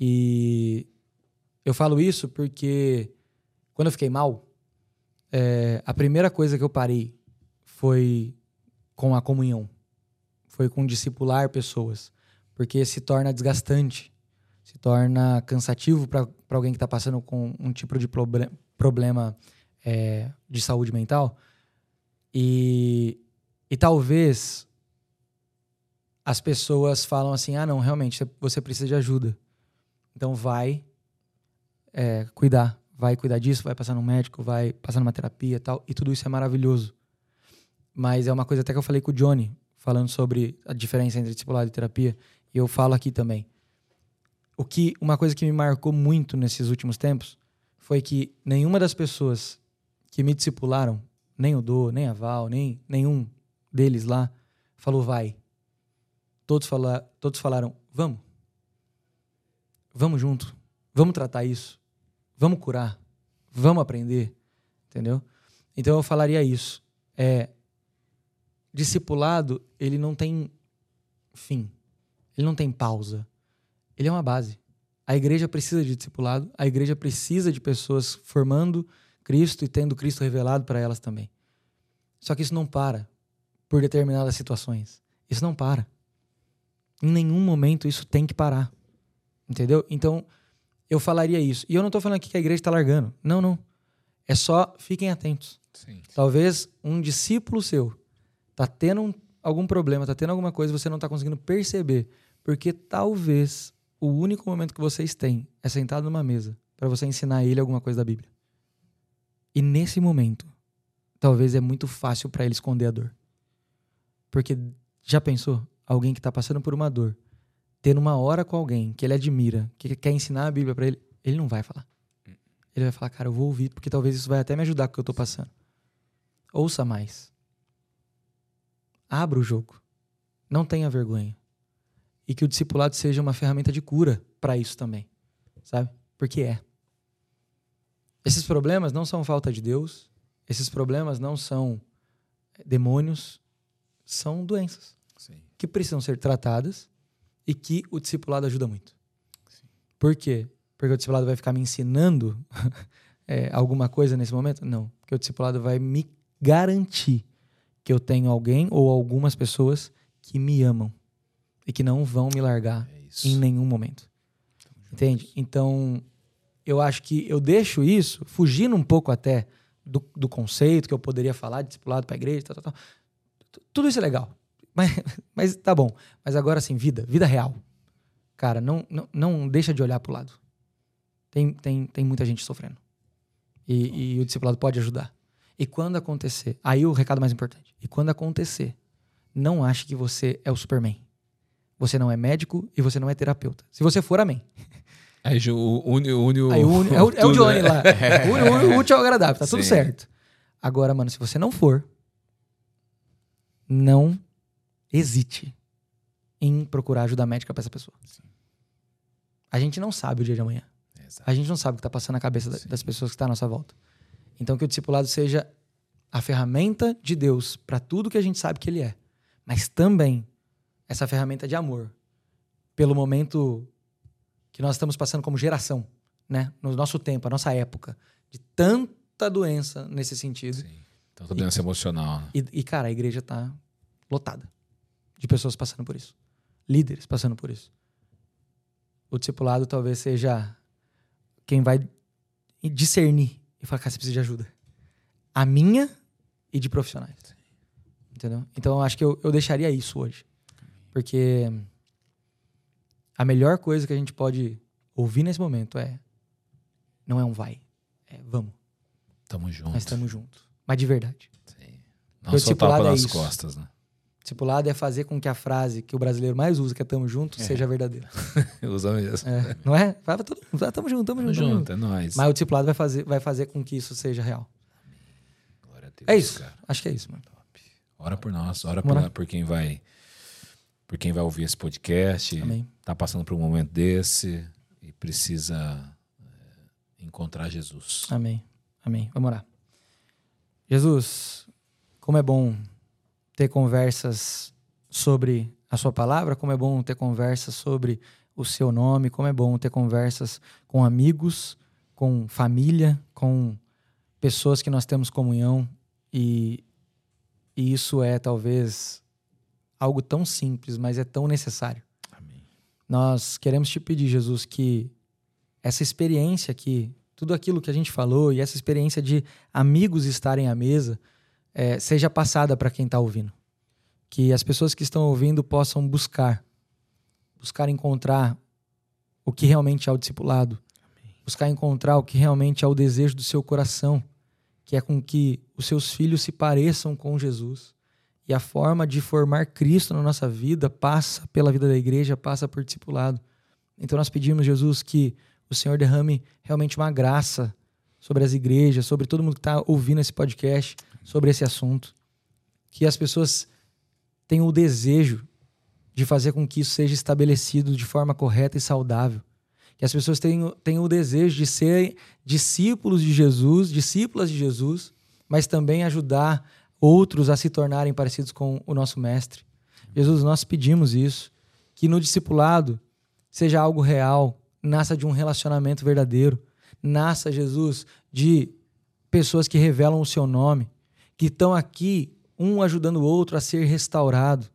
Speaker 1: E eu falo isso porque quando eu fiquei mal, é, a primeira coisa que eu parei foi com a comunhão, foi com discipular pessoas, porque se torna desgastante, se torna cansativo para alguém que está passando com um tipo de proble problema é, de saúde mental. E, e talvez as pessoas falam assim: ah, não, realmente, você- precisa de ajuda. Então vai é, cuidar, vai cuidar disso, vai passar no médico, vai passar numa terapia e tal. E tudo isso é maravilhoso. Mas é uma coisa até que eu falei com o Johnny, falando sobre a diferença entre discipulado e terapia. E eu falo aqui também. O que, uma coisa que me marcou muito nesses últimos tempos foi que nenhuma das pessoas que me discipularam, nem o Dô, nem a Val, nem nenhum deles lá, falou vai. Todos, fala, todos falaram, vamos. Vamos junto. Vamos tratar isso. Vamos curar. Vamos aprender. Entendeu? Então eu falaria isso. É, discipulado, ele não tem fim. Ele não tem pausa. Ele é uma base. A igreja precisa de discipulado, a igreja precisa de pessoas formando Cristo e tendo Cristo revelado para elas também. Só que isso não para por determinadas situações. Isso não para. Em nenhum momento isso tem que parar. Entendeu? Então, eu falaria isso. E eu não estou falando aqui que a igreja está largando. Não, não. É só fiquem atentos.
Speaker 2: Sim.
Speaker 1: Talvez um discípulo seu tá tendo um- algum problema, tá tendo alguma coisa você não tá conseguindo perceber, porque talvez o único momento que vocês têm é sentado numa mesa para você ensinar ele alguma coisa da Bíblia. E nesse momento, talvez é muito fácil para ele esconder a dor. Porque já pensou alguém que tá passando por uma dor, tendo uma hora com alguém que ele admira, que quer ensinar a Bíblia para ele, ele não vai falar. Ele vai falar, cara, eu vou ouvir, porque talvez isso vai até me ajudar com o que eu tô passando. Ouça mais. Abra o jogo. Não tenha vergonha. E que o discipulado seja uma ferramenta de cura para isso também. Sabe? Porque é. Esses problemas não são falta de Deus. Esses problemas não são demônios. São doenças
Speaker 2: Sim.
Speaker 1: que precisam ser tratadas e que o discipulado ajuda muito. Por quê? Porque o discipulado vai ficar me ensinando é, alguma coisa nesse momento? Não. Porque o discipulado vai me garantir que eu tenho alguém ou algumas pessoas que me amam e que não vão me largar
Speaker 2: É
Speaker 1: em nenhum momento. Entende? Então, eu acho que eu deixo isso, fugindo um pouco até do, do conceito que eu poderia falar de discipulado para a igreja, tal, tal, tal. Tu- Tudo isso é legal. Mas, mas tá bom. Mas agora, assim, vida, vida real. Cara, não, não, não deixa de olhar pro lado. Tem, tem, tem muita gente sofrendo. E, e o discipulado pode ajudar. E quando acontecer, aí o recado mais importante. E quando acontecer, não ache que você é o Superman. Você não é médico e você não é terapeuta. Se você for, amém.
Speaker 2: Aí Ju, une, une o.
Speaker 1: Aí une- é, o, é o
Speaker 2: tudo,
Speaker 1: Johnny
Speaker 2: né?
Speaker 1: lá. Une, une, útil ao agradável, tá tudo
Speaker 3: Sim.
Speaker 1: certo. Agora, mano, se você não for, não hesite em procurar ajuda médica pra essa pessoa. A gente não sabe o dia de amanhã.
Speaker 2: Exato.
Speaker 1: A gente não sabe o que tá passando na cabeça da-
Speaker 2: Sim.
Speaker 1: das pessoas que estão à nossa volta. Então, que o discipulado seja a ferramenta de Deus para tudo que a gente sabe que ele é, mas também essa ferramenta de amor pelo momento que nós estamos passando como geração, né? No nosso tempo, a nossa época, de tanta doença nesse sentido.
Speaker 2: Sim. Tanta doença emocional. né?
Speaker 1: E, e, cara, a igreja tá lotada de pessoas passando por isso. Líderes passando por isso. O discipulado talvez seja quem vai discernir e falar, cara, você precisa de ajuda. A minha e de profissionais. Entendeu? Então eu acho que eu, eu deixaria isso hoje. Porque a melhor coisa que a gente pode ouvir nesse momento é não é um vai, é vamos.
Speaker 2: Tamo junto.
Speaker 1: Nós estamos juntos. Mas de verdade.
Speaker 2: Não
Speaker 1: O
Speaker 2: só
Speaker 1: discipulado
Speaker 2: tapa
Speaker 1: é
Speaker 2: costas, né?
Speaker 1: Discipulado é fazer com que a frase que o brasileiro mais usa, que é tamo junto,
Speaker 2: É.
Speaker 1: seja verdadeira.
Speaker 2: Usa mesmo.
Speaker 1: É, não é? Fala todo mundo, tamo junto, tamo,
Speaker 2: Tamo
Speaker 1: junto, tamo junto.
Speaker 2: é nóis.
Speaker 1: Mas o discipulado vai fazer, vai fazer com que isso seja real.
Speaker 2: Glória a Deus,
Speaker 1: É isso.
Speaker 2: cara.
Speaker 1: Acho que é isso, mano.
Speaker 2: Ora por nós, ora por, por quem vai por quem vai ouvir esse podcast,
Speaker 1: Amém.
Speaker 2: tá passando por um momento desse e precisa é, encontrar Jesus.
Speaker 1: Amém. Amém. Vamos orar. Jesus, como é bom ter conversas sobre a sua palavra, como é bom ter conversas sobre o seu nome, como é bom ter conversas com amigos, com família, com pessoas que nós temos comunhão e, e isso é talvez algo tão simples, mas é tão necessário.
Speaker 2: Amém.
Speaker 1: Nós queremos te pedir, Jesus, que essa experiência aqui, tudo aquilo que a gente falou e essa experiência de amigos estarem à mesa, eh, seja passada para quem está ouvindo. Que as pessoas que estão ouvindo possam buscar, buscar encontrar o que realmente é o discipulado, buscar encontrar o que realmente é o desejo do seu coração, que é com que os seus filhos se pareçam com Jesus. E a forma de formar Cristo na nossa vida passa pela vida da igreja, passa por discipulado. Então nós pedimos, Jesus, que o Senhor derrame realmente uma graça sobre as igrejas, sobre todo mundo que está ouvindo esse podcast, sobre esse assunto. Que as pessoas tenham o desejo de fazer com que isso seja estabelecido de forma correta e saudável. Que as pessoas tenham, tenham o desejo de ser discípulos de Jesus, discípulas de Jesus, mas também ajudar outros a se tornarem parecidos com o nosso Mestre. Jesus, nós pedimos isso, que no discipulado seja algo real, nasça de um relacionamento verdadeiro, nasça, Jesus, de pessoas que revelam o seu nome, que estão aqui, um ajudando o outro a ser restaurado,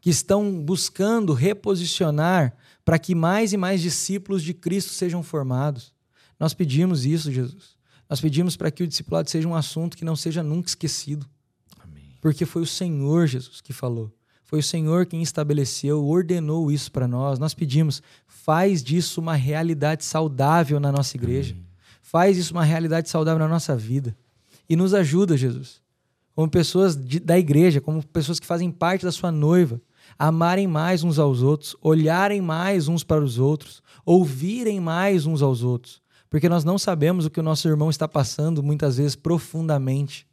Speaker 1: que estão buscando reposicionar para que mais e mais discípulos de Cristo sejam formados. Nós pedimos isso, Jesus. Nós pedimos para que o discipulado seja um assunto que não seja nunca esquecido.
Speaker 2: Amém.
Speaker 1: Porque foi o Senhor, Jesus, que falou. Foi o Senhor quem estabeleceu, ordenou isso para nós. Nós pedimos, faz disso uma realidade saudável na nossa igreja. Faz isso uma realidade saudável na nossa vida. E nos ajuda, Jesus, como pessoas de- da igreja, como pessoas que fazem parte da sua noiva, amarem mais uns aos outros, olharem mais uns para os outros, ouvirem mais uns aos outros. Porque nós não sabemos o que o nosso irmão está passando, muitas vezes profundamente.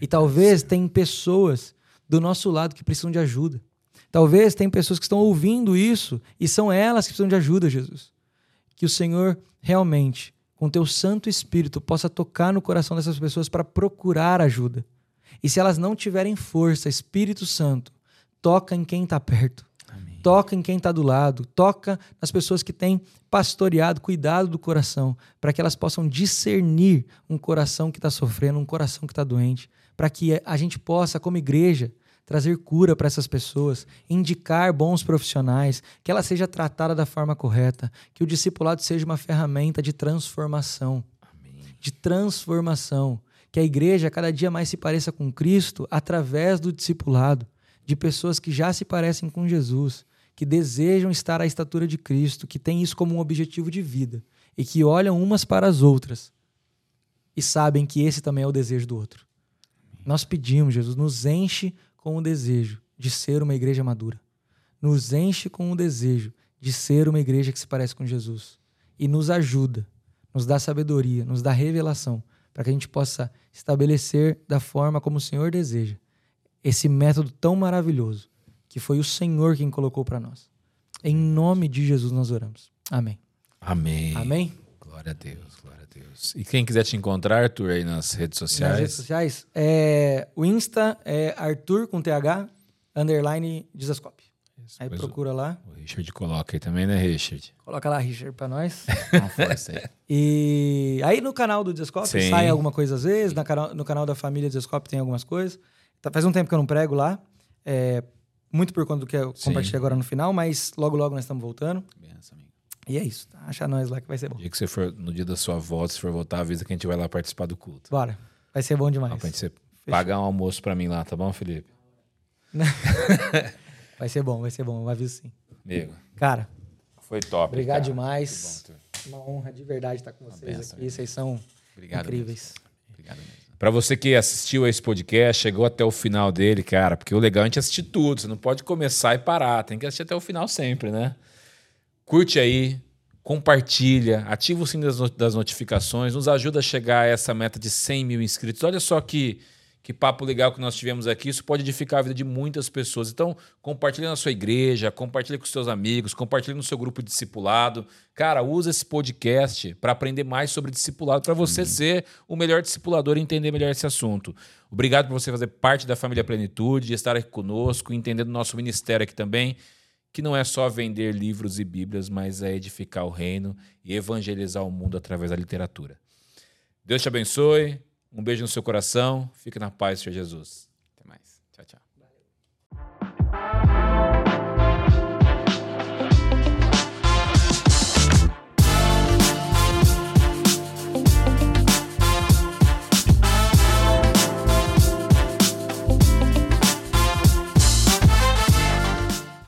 Speaker 1: E talvez tem pessoas do nosso lado que precisam de ajuda. Talvez tem pessoas que estão ouvindo isso e são elas que precisam de ajuda, Jesus. Que o Senhor realmente, com teu Santo Espírito, possa tocar no coração dessas pessoas para procurar ajuda. E se elas não tiverem força, Espírito Santo, toca em quem está perto. Toca em quem está do lado, toca nas pessoas que têm pastoreado, cuidado do coração, para que elas possam discernir um coração que está sofrendo, um coração que está doente, para que a gente possa, como igreja, trazer cura para essas pessoas, indicar bons profissionais, que ela seja tratada da forma correta, que o discipulado seja uma ferramenta de transformação, de transformação, que a igreja cada dia mais se pareça com Cristo através do discipulado, de pessoas que já se parecem com Jesus, que desejam estar à estatura de Cristo, que têm isso como um objetivo de vida e que olham umas para as outras e sabem que esse também é o desejo do outro. Nós pedimos, Jesus, nos enche com o desejo de ser uma igreja madura. Nos enche com o desejo de ser uma igreja que se parece com Jesus. E nos ajuda, nos dá sabedoria, nos dá revelação, para que a gente possa estabelecer da forma como o Senhor deseja esse método tão maravilhoso que foi o Senhor quem colocou para nós. Em nome de Jesus nós oramos. Amém.
Speaker 2: Amém.
Speaker 1: Amém.
Speaker 2: Glória a Deus, glória a Deus. E quem quiser te encontrar, Arthur, aí nas redes sociais.
Speaker 1: Nas redes sociais, é, o Insta é Arthur com TH, underline Dizascope. Aí
Speaker 2: Depois o-
Speaker 1: procura lá.
Speaker 2: O Richard coloca aí também, né, Richard?
Speaker 1: Coloca lá, Richard, pra nós.
Speaker 3: Força aí.
Speaker 1: E aí no canal do Descope
Speaker 2: Sim.
Speaker 1: sai alguma coisa às vezes, na no canal da família Descope tem algumas coisas. Tá- faz um tempo que eu não prego lá, é, muito por conta do que eu compartilhei agora no final, mas logo logo nós estamos voltando.
Speaker 3: Benção, amigo.
Speaker 1: E é isso, tá? acha nós lá que vai ser bom.
Speaker 2: No dia que você for, no dia da sua volta, se for voltar, avisa que a gente vai lá participar do culto.
Speaker 1: Bora, vai ser bom demais.
Speaker 2: Ó, pra gente você pagar um almoço pra mim lá, tá bom, Felipe?
Speaker 1: Vai ser bom, vai ser bom, eu aviso sim.
Speaker 2: Amigo,
Speaker 1: Cara,
Speaker 2: foi top.
Speaker 1: obrigado
Speaker 2: cara.
Speaker 1: demais.
Speaker 2: Bom.
Speaker 1: Uma honra de verdade estar com vocês
Speaker 3: benção,
Speaker 1: aqui, vocês são
Speaker 3: Obrigado
Speaker 1: incríveis.
Speaker 3: mesmo. Obrigado mesmo.
Speaker 2: Pra você que assistiu a esse podcast, chegou até o final dele, cara, porque o legal é a gente assistir tudo. Você não pode começar e parar, tem que assistir até o final sempre, né? Curte aí, compartilha, ativa o sininho das notificações, nos ajuda a chegar a essa meta de 100 mil inscritos. Olha só que, que papo legal que nós tivemos aqui. Isso pode edificar a vida de muitas pessoas. Então, compartilha na sua igreja, compartilha com seus amigos, compartilha no seu grupo discipulado. Cara, usa esse podcast para aprender mais sobre discipulado, para você ser o melhor discipulador e entender melhor esse assunto. Obrigado por você fazer parte da família Plenitude, de estar aqui conosco, entendendo o nosso ministério aqui também que não é só vender livros e bíblias, mas é edificar o reino e evangelizar o mundo através da literatura. Deus te abençoe, um beijo no seu coração, fique na paz, Senhor Jesus.